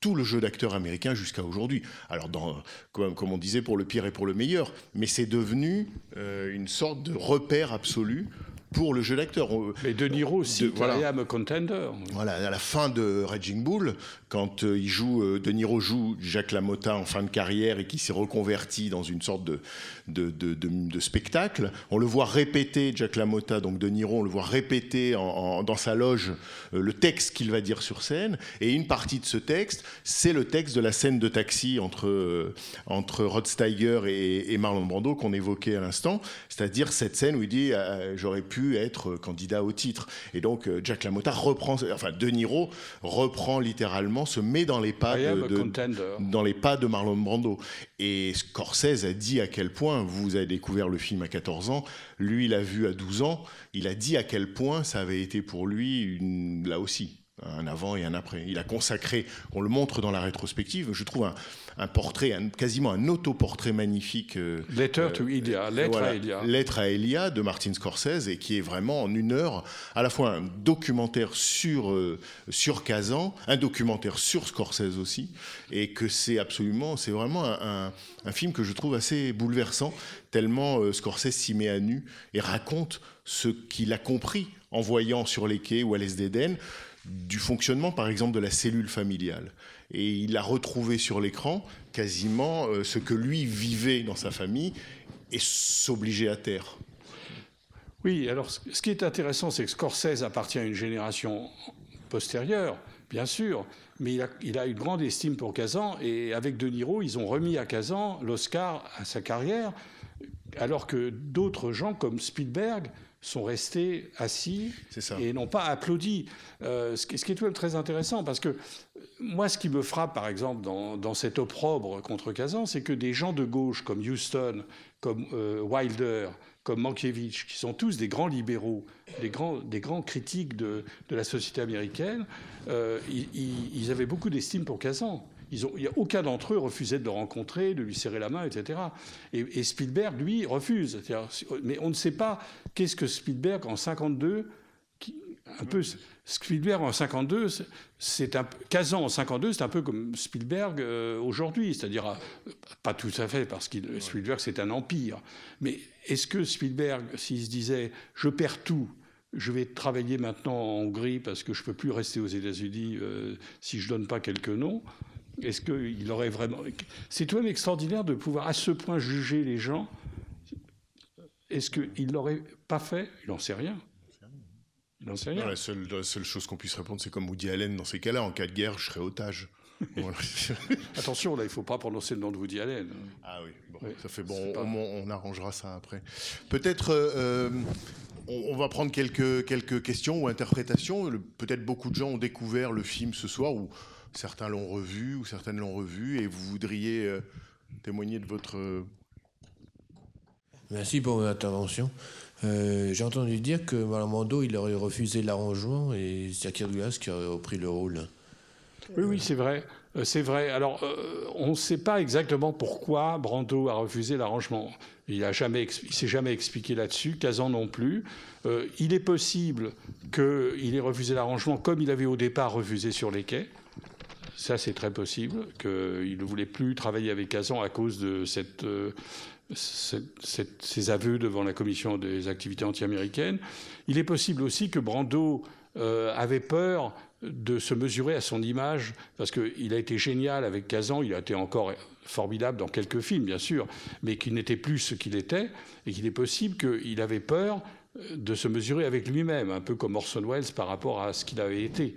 tout le jeu d'acteurs américains jusqu'à aujourd'hui. Alors, dans, comme, comme, on disait, pour le pire et pour le meilleur, mais c'est devenu euh, une sorte de repère absolu pour le jeu d'acteur. Mais De Niro aussi, voilà. I am contender. Voilà, à la fin de Raging Bull, quand euh, il joue, euh, De Niro joue Jacques Lamotta en fin de carrière et qui s'est reconverti dans une sorte de, de, de, spectacle, on le voit répéter, Jacques Lamotta, donc De Niro, on le voit répéter en, dans sa loge euh, le texte qu'il va dire sur scène, et une partie de ce texte, c'est le texte de la scène de taxi entre, entre Rod Steiger et, et Marlon Brando qu'on évoquait à l'instant, c'est-à-dire cette scène où il dit j'aurais pu être candidat au titre. Et donc euh, Jack LaMotta reprend, enfin De Niro reprend littéralement, se met dans les pas de, dans les pas de Marlon Brando. Et Scorsese a dit à quel point, vous avez découvert le film à 14 ans, lui il l'a vu à 12 ans, il a dit à quel point ça avait été pour lui une, là aussi un avant et un après. Il a consacré, on le montre dans la rétrospective, je trouve un, portrait, quasiment un autoportrait magnifique. Euh, Letter to Elia, lettre à Elia. Lettre à Elia de Martin Scorsese, et qui est vraiment en une heure, à la fois un documentaire sur, euh, sur Kazan, un documentaire sur Scorsese aussi, et que c'est absolument, c'est vraiment un, un, film que je trouve assez bouleversant, tellement euh, Scorsese s'y met à nu et raconte ce qu'il a compris en voyant sur les quais ou à l'Est d'Éden du fonctionnement, par exemple, de la cellule familiale. Et il a retrouvé sur l'écran quasiment euh, ce que lui vivait dans sa famille et s'obligeait à taire. Oui, alors ce qui est intéressant, c'est que Scorsese appartient à une génération postérieure, bien sûr, mais il a, une grande estime pour Kazan, et avec De Niro, ils ont remis à Kazan l'Oscar à sa carrière, alors que d'autres gens comme Spielberg sont restés assis et n'ont pas applaudi. Euh, ce, qui, est tout même très intéressant, parce que euh, moi, ce qui me frappe, par exemple, dans, cet opprobre contre Kazan, c'est que des gens de gauche comme Houston, comme euh, Wilder, comme Mankiewicz, qui sont tous des grands libéraux, des grands, des grands critiques de, la société américaine, ils, avaient beaucoup d'estime pour Kazan. Ils ont, il y a aucun d'entre eux refusait de le rencontrer, de lui serrer la main, etc. Et, Spielberg, lui, refuse. Mais on ne sait pas qu'est-ce que Spielberg en 52, un peu Spielberg en 52, c'est un Kazan en 52, c'est un peu comme Spielberg euh, aujourd'hui, c'est-à-dire euh, pas tout à fait parce que Spielberg c'est un empire. Mais est-ce que Spielberg, s'il se disait je perds tout, je vais travailler maintenant en Hongrie parce que je peux plus rester aux États-Unis euh, si je donne pas quelques noms est-ce qu'il aurait vraiment. C'est tout de même extraordinaire de pouvoir à ce point juger les gens. Est-ce qu'il ne l'aurait pas fait? Il n'en sait rien. Il n'en sait rien. la, seule, chose qu'on puisse répondre, c'est comme Woody Allen dans ces cas-là. En cas de guerre, je serais otage. Attention, là, il ne faut pas prononcer le nom de Woody Allen. Ah oui, bon, ça fait bon. On, arrangera ça après. Peut-être. Euh, on, va prendre quelques, quelques questions ou interprétations. Peut-être beaucoup de gens ont découvert le film ce soir ou certains l'ont revu ou certaines l'ont revu et vous voudriez euh, témoigner de votre... Euh, Merci pour votre intervention. Euh, j'ai entendu dire que Marlon il aurait refusé l'arrangement et c'est Douglas qui aurait repris le rôle. Oui, oui, c'est vrai. C'est vrai. Alors, on ne sait pas exactement pourquoi Brando a refusé l'arrangement. Il ne s'est jamais expliqué là-dessus, Kazan non plus. il est possible qu'il ait refusé l'arrangement comme il avait au départ refusé sur les quais. Ça, c'est très possible qu'il ne voulait plus travailler avec Kazan à cause de cette, euh, ces aveux devant la commission des activités anti-américaines. Il est possible aussi que Brando euh, avait peur de se mesurer à son image, parce qu'il a été génial avec Kazan, il a été encore formidable dans quelques films, bien sûr, mais qu'il n'était plus ce qu'il était, et qu'il est possible qu'il avait peur de se mesurer avec lui-même, un peu comme Orson Welles par rapport à ce qu'il avait été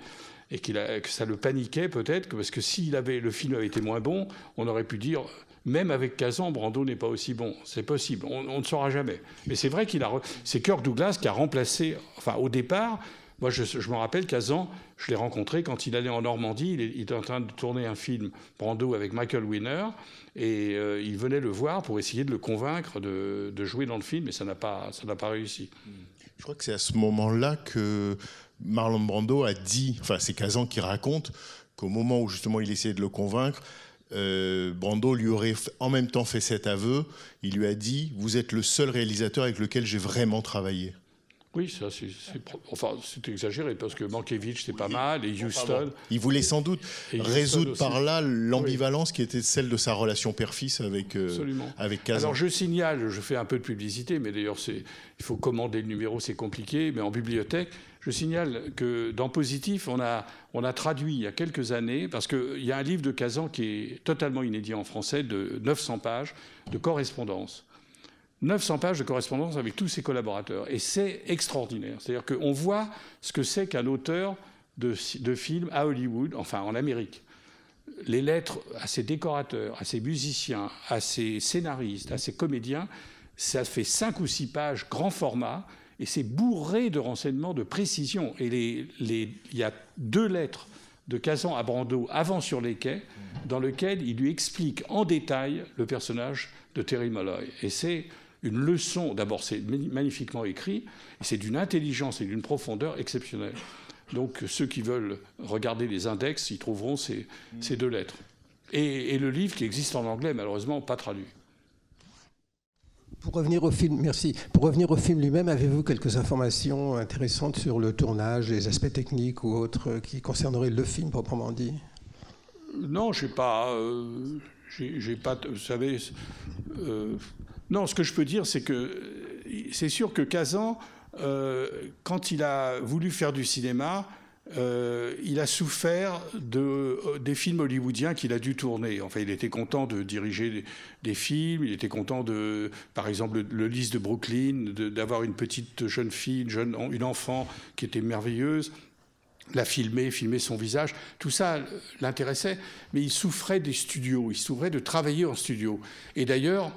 et que ça le paniquait peut-être, parce que si avait, le film avait été moins bon, on aurait pu dire, même avec Kazan, Brando n'est pas aussi bon. C'est possible, on, ne saura jamais. Mais c'est vrai qu'il a... C'est Kirk Douglas qui a remplacé, enfin au départ, moi je, me rappelle Kazan, je l'ai rencontré quand il allait en Normandie, il, était en train de tourner un film, Brando, avec Michael Winner, et euh, il venait le voir pour essayer de le convaincre de, de jouer dans le film, et ça n'a pas, ça n'a pas réussi. Je crois que c'est à ce moment-là que Marlon Brando a dit, enfin c'est Kazan qui raconte, qu'au moment où justement il essayait de le convaincre, euh, Brando lui aurait en même temps fait cet aveu. Il lui a dit Vous êtes le seul réalisateur avec lequel j'ai vraiment travaillé. Oui, ça, c'est, enfin, c'est exagéré parce que Mankiewicz, c'est pas mal, et Houston. Il voulait sans doute résoudre par là l'ambivalence qui était celle de sa relation père-fils avec, euh, avec Kazan. Alors, je signale, je fais un peu de publicité, mais d'ailleurs, c'est, il faut commander le numéro, c'est compliqué, mais en bibliothèque, je signale que dans Positif, on a, traduit il y a quelques années, parce qu'il y a un livre de Kazan qui est totalement inédit en français, de 900 pages de correspondance. 900 pages de correspondance avec tous ses collaborateurs. Et c'est extraordinaire. C'est-à-dire qu'on voit ce que c'est qu'un auteur de, de film à Hollywood, enfin en Amérique. Les lettres à ses décorateurs, à ses musiciens, à ses scénaristes, à ses comédiens, ça fait cinq ou six pages grand format et c'est bourré de renseignements, de précision. Et il y a deux lettres de Kazan à Brando avant sur les quais, dans lesquelles il lui explique en détail le personnage de Terry Molloy. Et c'est une leçon, d'abord c'est magnifiquement écrit, et c'est d'une intelligence et d'une profondeur exceptionnelle. Donc ceux qui veulent regarder les index, ils trouveront ces, deux lettres. et, le livre qui existe en anglais, malheureusement pas traduit. Pour revenir au film, merci. Pour revenir au film lui-même, avez-vous quelques informations intéressantes sur le tournage, les aspects techniques ou autres qui concerneraient le film proprement dit? Non, je pas. Euh, j'ai pas. Vous savez. Euh, non, ce que je peux dire, c'est que c'est sûr que Kazan quand il a voulu faire du cinéma, euh, il a souffert euh, des films hollywoodiens qu'il a dû tourner. Enfin, il était content de diriger des, films, il était content de, par exemple, le, Lys de Brooklyn, d'avoir une petite jeune fille, une, jeune, une enfant qui était merveilleuse, la filmer, filmer son visage. Tout ça l'intéressait, mais il souffrait des studios, il souffrait de travailler en studio. Et d'ailleurs,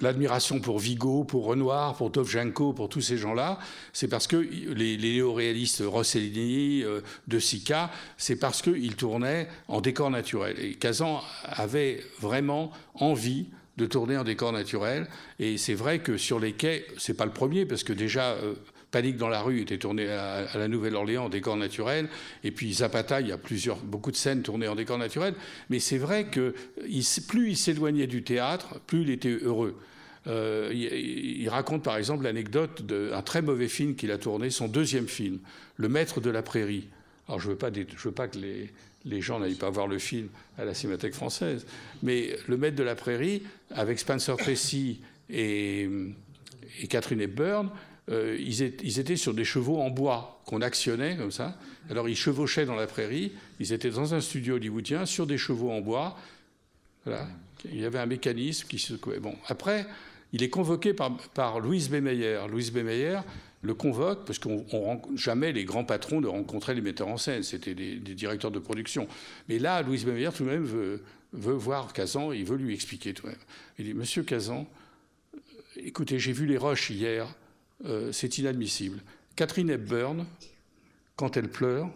l'admiration pour Vigo, pour Renoir, pour Tovjenko, pour tous ces gens-là, c'est parce que les, néo-réalistes Rossellini, euh, De Sica, c'est parce qu'ils tournaient en décor naturel. Et Kazan avait vraiment envie de tourner en décor naturel. Et c'est vrai que sur les quais, c'est pas le premier, parce que déjà, euh, Panique dans la rue était tourné à, la Nouvelle-Orléans en décor naturel. Et puis Zapata, il y a plusieurs, beaucoup de scènes tournées en décor naturel. Mais c'est vrai que plus il s'éloignait du théâtre, plus il était heureux. Euh, il, raconte par exemple l'anecdote d'un très mauvais film qu'il a tourné, son deuxième film, Le Maître de la Prairie. Alors je ne veux, pas, que les, gens n'aillent pas voir le film à la Cinémathèque française, mais Le Maître de la Prairie, avec Spencer Tracy et, et Catherine Hepburn, euh, ils, étaient sur des chevaux en bois qu'on actionnait comme ça. Alors ils chevauchaient dans la prairie. Ils étaient dans un studio hollywoodien sur des chevaux en bois. Il y avait un mécanisme qui se Bon, après, il est convoqué par, par Louise B. Meyer. Louise B. Meyer le convoque parce qu'on jamais les grands patrons ne rencontraient les metteurs en scène. C'était des, directeurs de production. Mais là, Louise B. Meyer tout de même veut, voir Kazan. Il veut lui expliquer tout de même. Il dit Monsieur Kazan, écoutez, j'ai vu les roches hier. Euh, c'est inadmissible. Catherine Hepburn, quand elle pleure,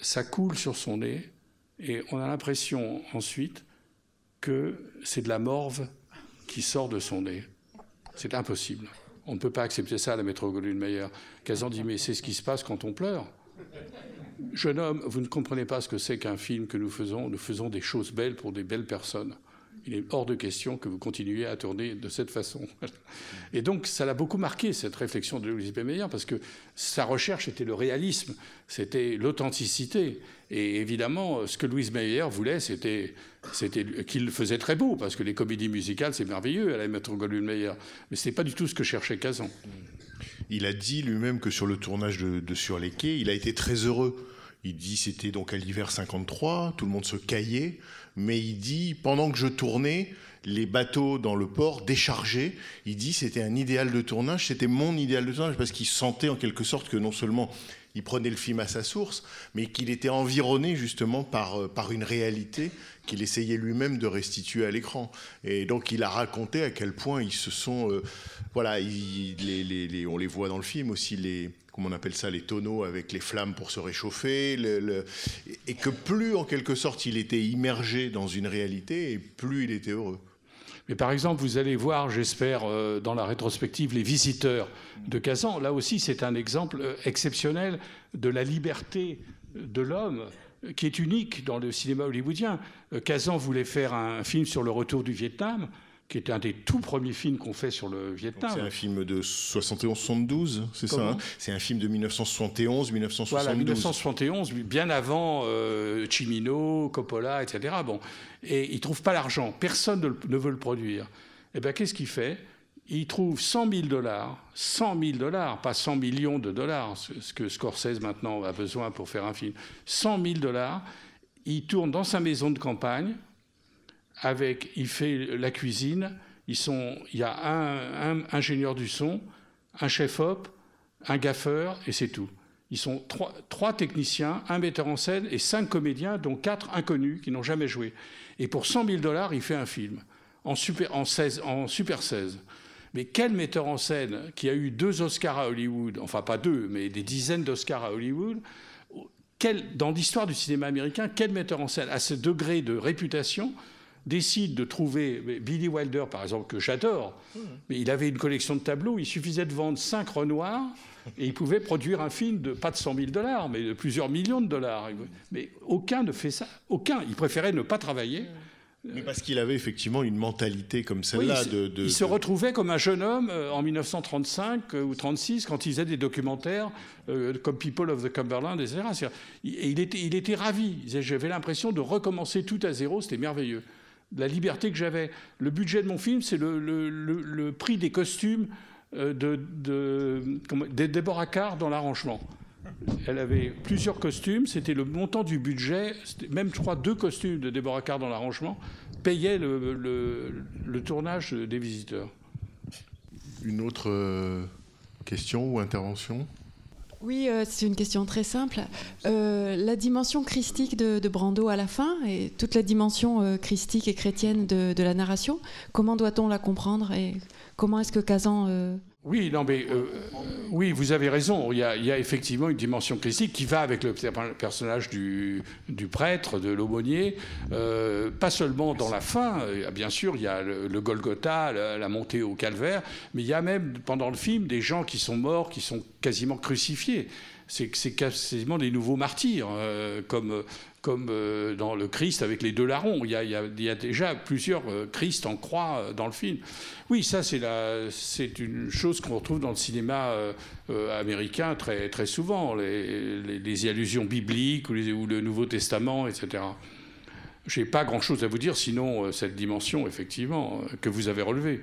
ça coule sur son nez et on a l'impression ensuite que c'est de la morve qui sort de son nez. C'est impossible. On ne peut pas accepter ça à la métro Goldwyn-Mayer. Kazan dit Mais c'est ce qui se passe quand on pleure. Jeune homme, vous ne comprenez pas ce que c'est qu'un film que nous faisons. Nous faisons des choses belles pour des belles personnes il est hors de question que vous continuiez à tourner de cette façon. Et donc, ça l'a beaucoup marqué, cette réflexion de Louis. Meyer, parce que sa recherche était le réalisme, c'était l'authenticité. Et évidemment, ce que Louise Meyer voulait, c'était qu'il faisait très beau, parce que les comédies musicales, c'est merveilleux à la mettre Goldwyn Meyer. Mais ce n'est pas du tout ce que cherchait Kazan. Il a dit lui-même que sur le tournage de, Sur les quais, il a été très heureux. Il dit c'était donc à l'hiver 53, tout le monde se caillait mais il dit, pendant que je tournais, les bateaux dans le port déchargés, il dit c'était un idéal de tournage, c'était mon idéal de tournage, parce qu'il sentait en quelque sorte que non seulement il prenait le film à sa source, mais qu'il était environné justement par, euh, par une réalité qu'il essayait lui-même de restituer à l'écran. Et donc il a raconté à quel point ils se sont... Euh, voilà, on les voit dans le film aussi, les, comment on appelle ça, les tonneaux avec les flammes pour se réchauffer, et que plus en quelque sorte il était immergé dans une réalité, et plus il était heureux. Mais par exemple, vous allez voir, j'espère, euh, dans la rétrospective, les visiteurs de Kazan. Là aussi, c'est un exemple euh, exceptionnel de la liberté de l'homme qui est unique dans le cinéma hollywoodien. Euh, Kazan voulait faire un film sur le retour du Vietnam qui était un des tout premiers films qu'on fait sur le Vietnam. C'est un film de 71-72, c'est ça hein? C'est un film de 1971-1972. Voilà, 1971, bien avant euh, Cimino, Coppola, etc. Bon, et il trouve pas l'argent, personne ne, veut le produire. Et eh bien, qu'est-ce qu'il fait? Il trouve 100 000 dollars, 100 000 dollars, pas 100 millions de dollars, ce que Scorsese maintenant a besoin pour faire un film, 100 000 dollars. Il tourne dans sa maison de campagne, avec, il fait la cuisine. Ils sont, il y a un, ingénieur du son, un chef-op, un gaffeur, et c'est tout. Ils sont trois, trois, techniciens, un metteur en scène et cinq comédiens, dont quatre inconnus qui n'ont jamais joué. Et pour 100 000 dollars, il fait un film en super, en 16, en super 16. Mais quel metteur en scène qui a eu deux Oscars à Hollywood, enfin pas deux, mais des dizaines d'Oscars à Hollywood, quel, dans l'histoire du cinéma américain, quel metteur en scène à ce degré de réputation décide de trouver Billy Wilder, par exemple, que j'adore, mais il avait une collection de tableaux, il suffisait de vendre cinq Renoirs et il pouvait produire un film de pas de 100 000 dollars, mais de plusieurs millions de dollars. Mais aucun ne fait ça. Aucun. Il préférait ne pas travailler. Mais parce qu'il avait effectivement une mentalité comme celle-là. de, il se retrouvait comme un jeune homme euh, en 1935 euh, ou 36 quand il faisait des documentaires euh, comme People of the Cumberland, etc. Et il était, il était ravi. J'avais l'impression de recommencer tout à zéro. C'était merveilleux la liberté que j'avais. Le budget de mon film, c'est le, prix des costumes de, de, de Déborah Carr dans l'arrangement. Elle avait plusieurs costumes, c'était le montant du budget, même je crois deux costumes de Déborah Carr dans l'arrangement, payaient le, tournage des visiteurs. Une autre euh, question ou intervention? Oui, euh, c'est une question très simple. Euh, la dimension christique de, Brando à la fin et toute la dimension christique et chrétienne de, de la narration, comment doit-on la comprendre et comment est-ce que Kazan oui, non, mais euh, oui, vous avez raison. Il y, a, effectivement une dimension christique qui va avec le personnage du, prêtre, de l'aumônier, euh, pas seulement dans la fin. Euh, bien sûr, il y a le, Golgotha, la, montée au calvaire, mais il y a même pendant le film des gens qui sont morts, qui sont quasiment crucifiés c'est quasiment des nouveaux martyrs, comme, comme dans le Christ avec les deux larrons. Il y a, déjà plusieurs Christ en croix dans le film. Oui, ça c'est une chose qu'on retrouve dans le cinéma euh, euh, américain très, souvent, les, allusions bibliques ou, le Nouveau Testament, etc. Je n'ai pas grand-chose à vous dire, sinon euh, cette dimension, effectivement, que vous avez relevée.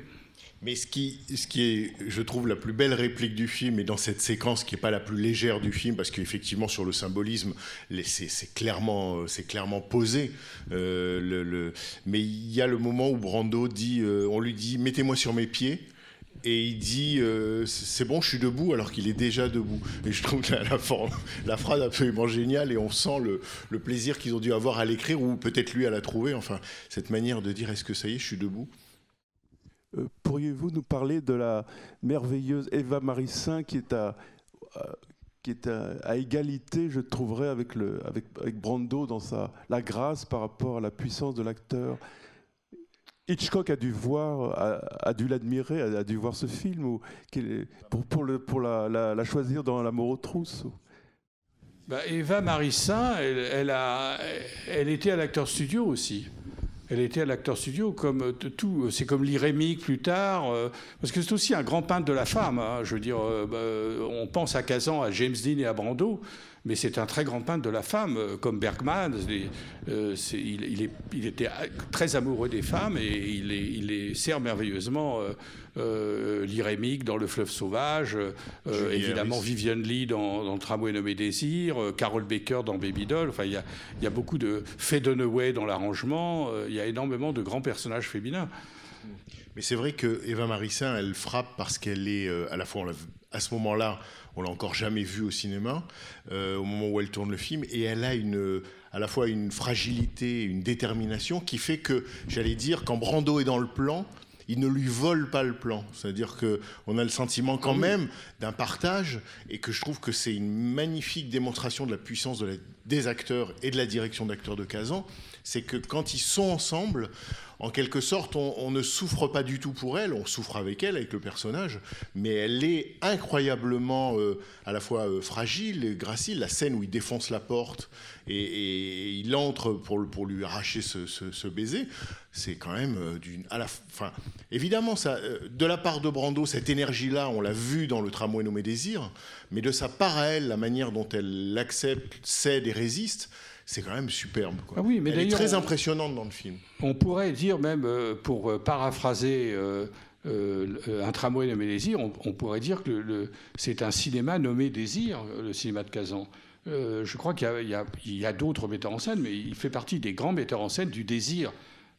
Mais ce qui, ce qui est, je trouve, la plus belle réplique du film, et dans cette séquence qui n'est pas la plus légère du film, parce qu'effectivement, sur le symbolisme, c'est clairement, euh, clairement posé. Euh, mais il y a le moment où Brando dit, euh, on lui dit, mettez-moi sur mes pieds. Et il dit c'est bon, je suis debout alors qu'il est déjà debout. Et je trouve la, la, la phrase absolument géniale et on sent le, le plaisir qu'ils ont dû avoir à l'écrire ou peut-être lui à la trouver. Enfin, cette manière de dire est-ce que ça y est, je suis debout? Pourriez-vous nous parler de la merveilleuse Eva Marissin qui est à, euh, qui est à, égalité, je trouverais, avec, le, Brando dans sa, la grâce par rapport à la puissance de l'acteur? Hitchcock a dû voir, a, dû l'admirer, a, dû voir ce film ou, pour, pour, le, pour la, la, choisir dans L'amour aux trousses. Bah, Eva Marissin, elle, elle était à l'acteur studio aussi. Elle était à l'acteur studio comme euh, tout. C'est comme l'Irémique plus tard, euh, parce que c'est aussi un grand peintre de la femme. Hein. je veux dire, euh, bah, on pense à Kazan, à James Dean et à Brando, mais c'est un très grand peintre de la femme, comme Bergman. il, était très amoureux des femmes et il les, sert merveilleusement. Euh, l'Irémique dans Le Fleuve Sauvage, évidemment Vivian Lee dans, Tramway nommé Désir, Carol Baker dans Baby Doll. Enfin, il y a, y a, beaucoup de Faye Dunaway dans l'arrangement. il y a énormément de grands personnages féminins. Mais c'est vrai que Eva Marissin, elle frappe parce qu'elle est à la fois à ce moment-là on l'a encore jamais vue au cinéma, euh, au moment où elle tourne le film, et elle a une, à la fois une fragilité, une détermination qui fait que, j'allais dire, quand Brando est dans le plan, il ne lui vole pas le plan. C'est-à-dire qu'on a le sentiment quand même d'un partage et que je trouve que c'est une magnifique démonstration de la puissance des acteurs et de la direction d'acteurs de Kazan. C'est que quand ils sont ensemble, en quelque sorte, on, ne souffre pas du tout pour elle, on souffre avec elle, avec le personnage, mais elle est incroyablement euh, à la fois euh, fragile et gracile. La scène où il défonce la porte et, il entre pour, lui arracher ce, baiser, c'est quand même euh, d'une. À la fin, évidemment, ça, de la part de Brando, cette énergie-là, on l'a vu dans le tramway nommé Désir, mais de sa part à elle, la manière dont elle l'accepte, cède et résiste, c'est quand même superbe. Ah oui, mais Elle est très impressionnante dans le film. On pourrait dire même, euh, pour euh, paraphraser euh, un tramway nommé Désir, on, pourrait dire que c'est un cinéma nommé Désir, le cinéma de Kazan. je crois qu'il y a, d'autres metteurs en scène, mais il fait partie des grands metteurs en scène du désir,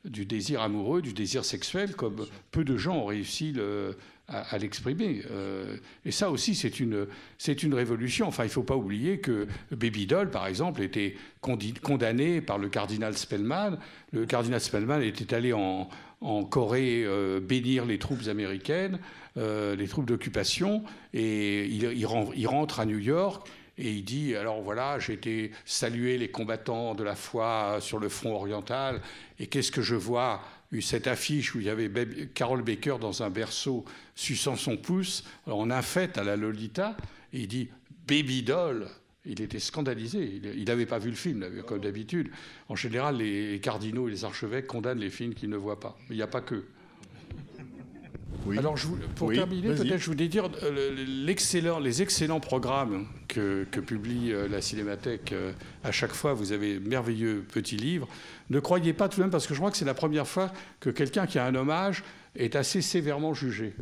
du désir amoureux, du désir sexuel, comme peu de gens ont réussi le, à, l'exprimer. Euh, et ça aussi, c'est une, c'est une révolution. Enfin, il ne faut pas oublier que Baby Doll, par exemple, était condamné par le cardinal Spellman. Le cardinal Spellman était allé en, en Corée euh, bénir les troupes américaines, euh, les troupes d'occupation, et il, il, rentre à New York. Et il dit, alors voilà, j'ai été saluer les combattants de la foi sur le front oriental, et qu'est-ce que je vois? Eu cette affiche où il y avait Carol Baker dans un berceau suçant son pouce en fait à la Lolita, et il dit Baby Doll. Il était scandalisé. Il n'avait pas vu le film, comme d'habitude. En général, les cardinaux et les archevêques condamnent les films qu'ils ne voient pas. Mais il n'y a pas que. Alors, pour terminer, peut-être je voulais dire euh, l'excellent, les excellents programmes que, publie euh, la Cinémathèque. Euh, à chaque fois, vous avez merveilleux petits livres. Ne croyez pas tout de même, parce que je crois que c'est la première fois que quelqu'un qui a un hommage est assez sévèrement jugé.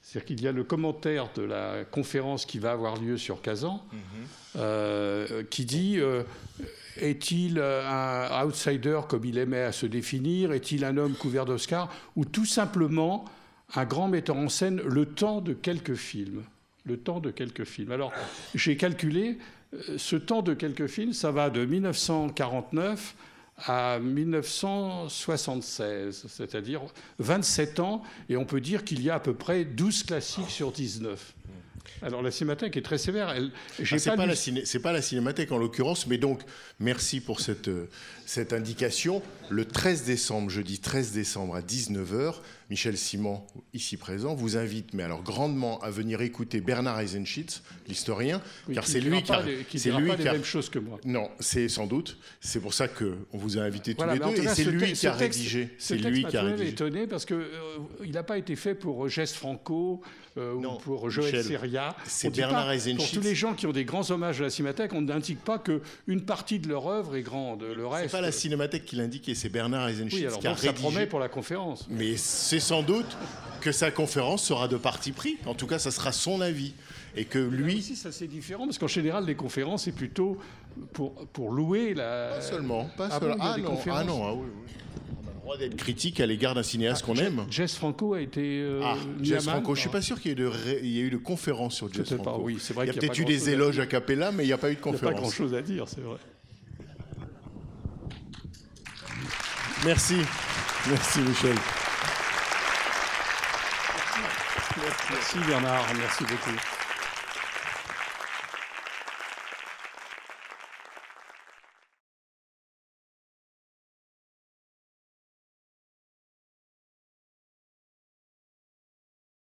C'est-à-dire qu'il y a le commentaire de la conférence qui va avoir lieu sur Kazan, euh, qui dit euh, est-il un outsider comme il aimait à se définir? Est-il un homme couvert d'Oscar Ou tout simplement un grand metteur en scène le temps de quelques films Le temps de quelques films. Alors, j'ai calculé, euh, ce temps de quelques films, ça va de 1949 à 1976, c'est-à-dire 27 ans, et on peut dire qu'il y a à peu près 12 classiques sur 19. Alors la cinémathèque est très sévère. Elle, ah, c'est, pas, la pas la cinémathèque en l'occurrence, mais donc merci pour cette, cette indication. Le 13 décembre, jeudi 13 décembre à 19h, Michel Simon, ici présent, vous invite, mais alors grandement, à venir écouter Bernard Eisenschitz, l'historien, car c'est lui qui a, c'est lui qui a, mêmes choses que moi. Non, c'est sans doute. C'est pour ça que on vous a invité tous les deux, et c'est lui qui a rédigé. C'est lui qui a rédigé. étonné parce que euh, il n'a pas été fait pour Geste Franco euh, ou pour Joël Seria. C'est Bernard Eisenschitz. Pour tous les gens qui ont des grands hommages à la Cinémathèque, on n'indique pas que une partie de leur œuvre est grande. Le reste. C'est pas la Cinémathèque qui l'indique, c'est Bernard Eisenschitz oui, alors qui a rédigé. Ça promet pour la conférence. Mais c'est sans doute que sa conférence sera de parti pris. En tout cas, ça sera son avis. Et que lui. Ici, ça c'est différent, parce qu'en général, les conférences, c'est plutôt pour, pour louer la. Pas seulement. Pas ah, seulement. ah, non, ah non, ah oui, oui. Droit d'être critique à l'égard d'un cinéaste ah, qu'on aime. Jess Franco a été. Euh, ah, Jess Franco, je suis pas sûr qu'il y, ait y eu de conférences sur Jess Franco. Pas, oui, c'est vrai il y a, peut-être eu des éloges à Capella, mais il n'y a pas eu de conférence. Il n'y a pas grand-chose à dire, c'est vrai. Merci. Merci Michel. Merci Bernard, merci beaucoup.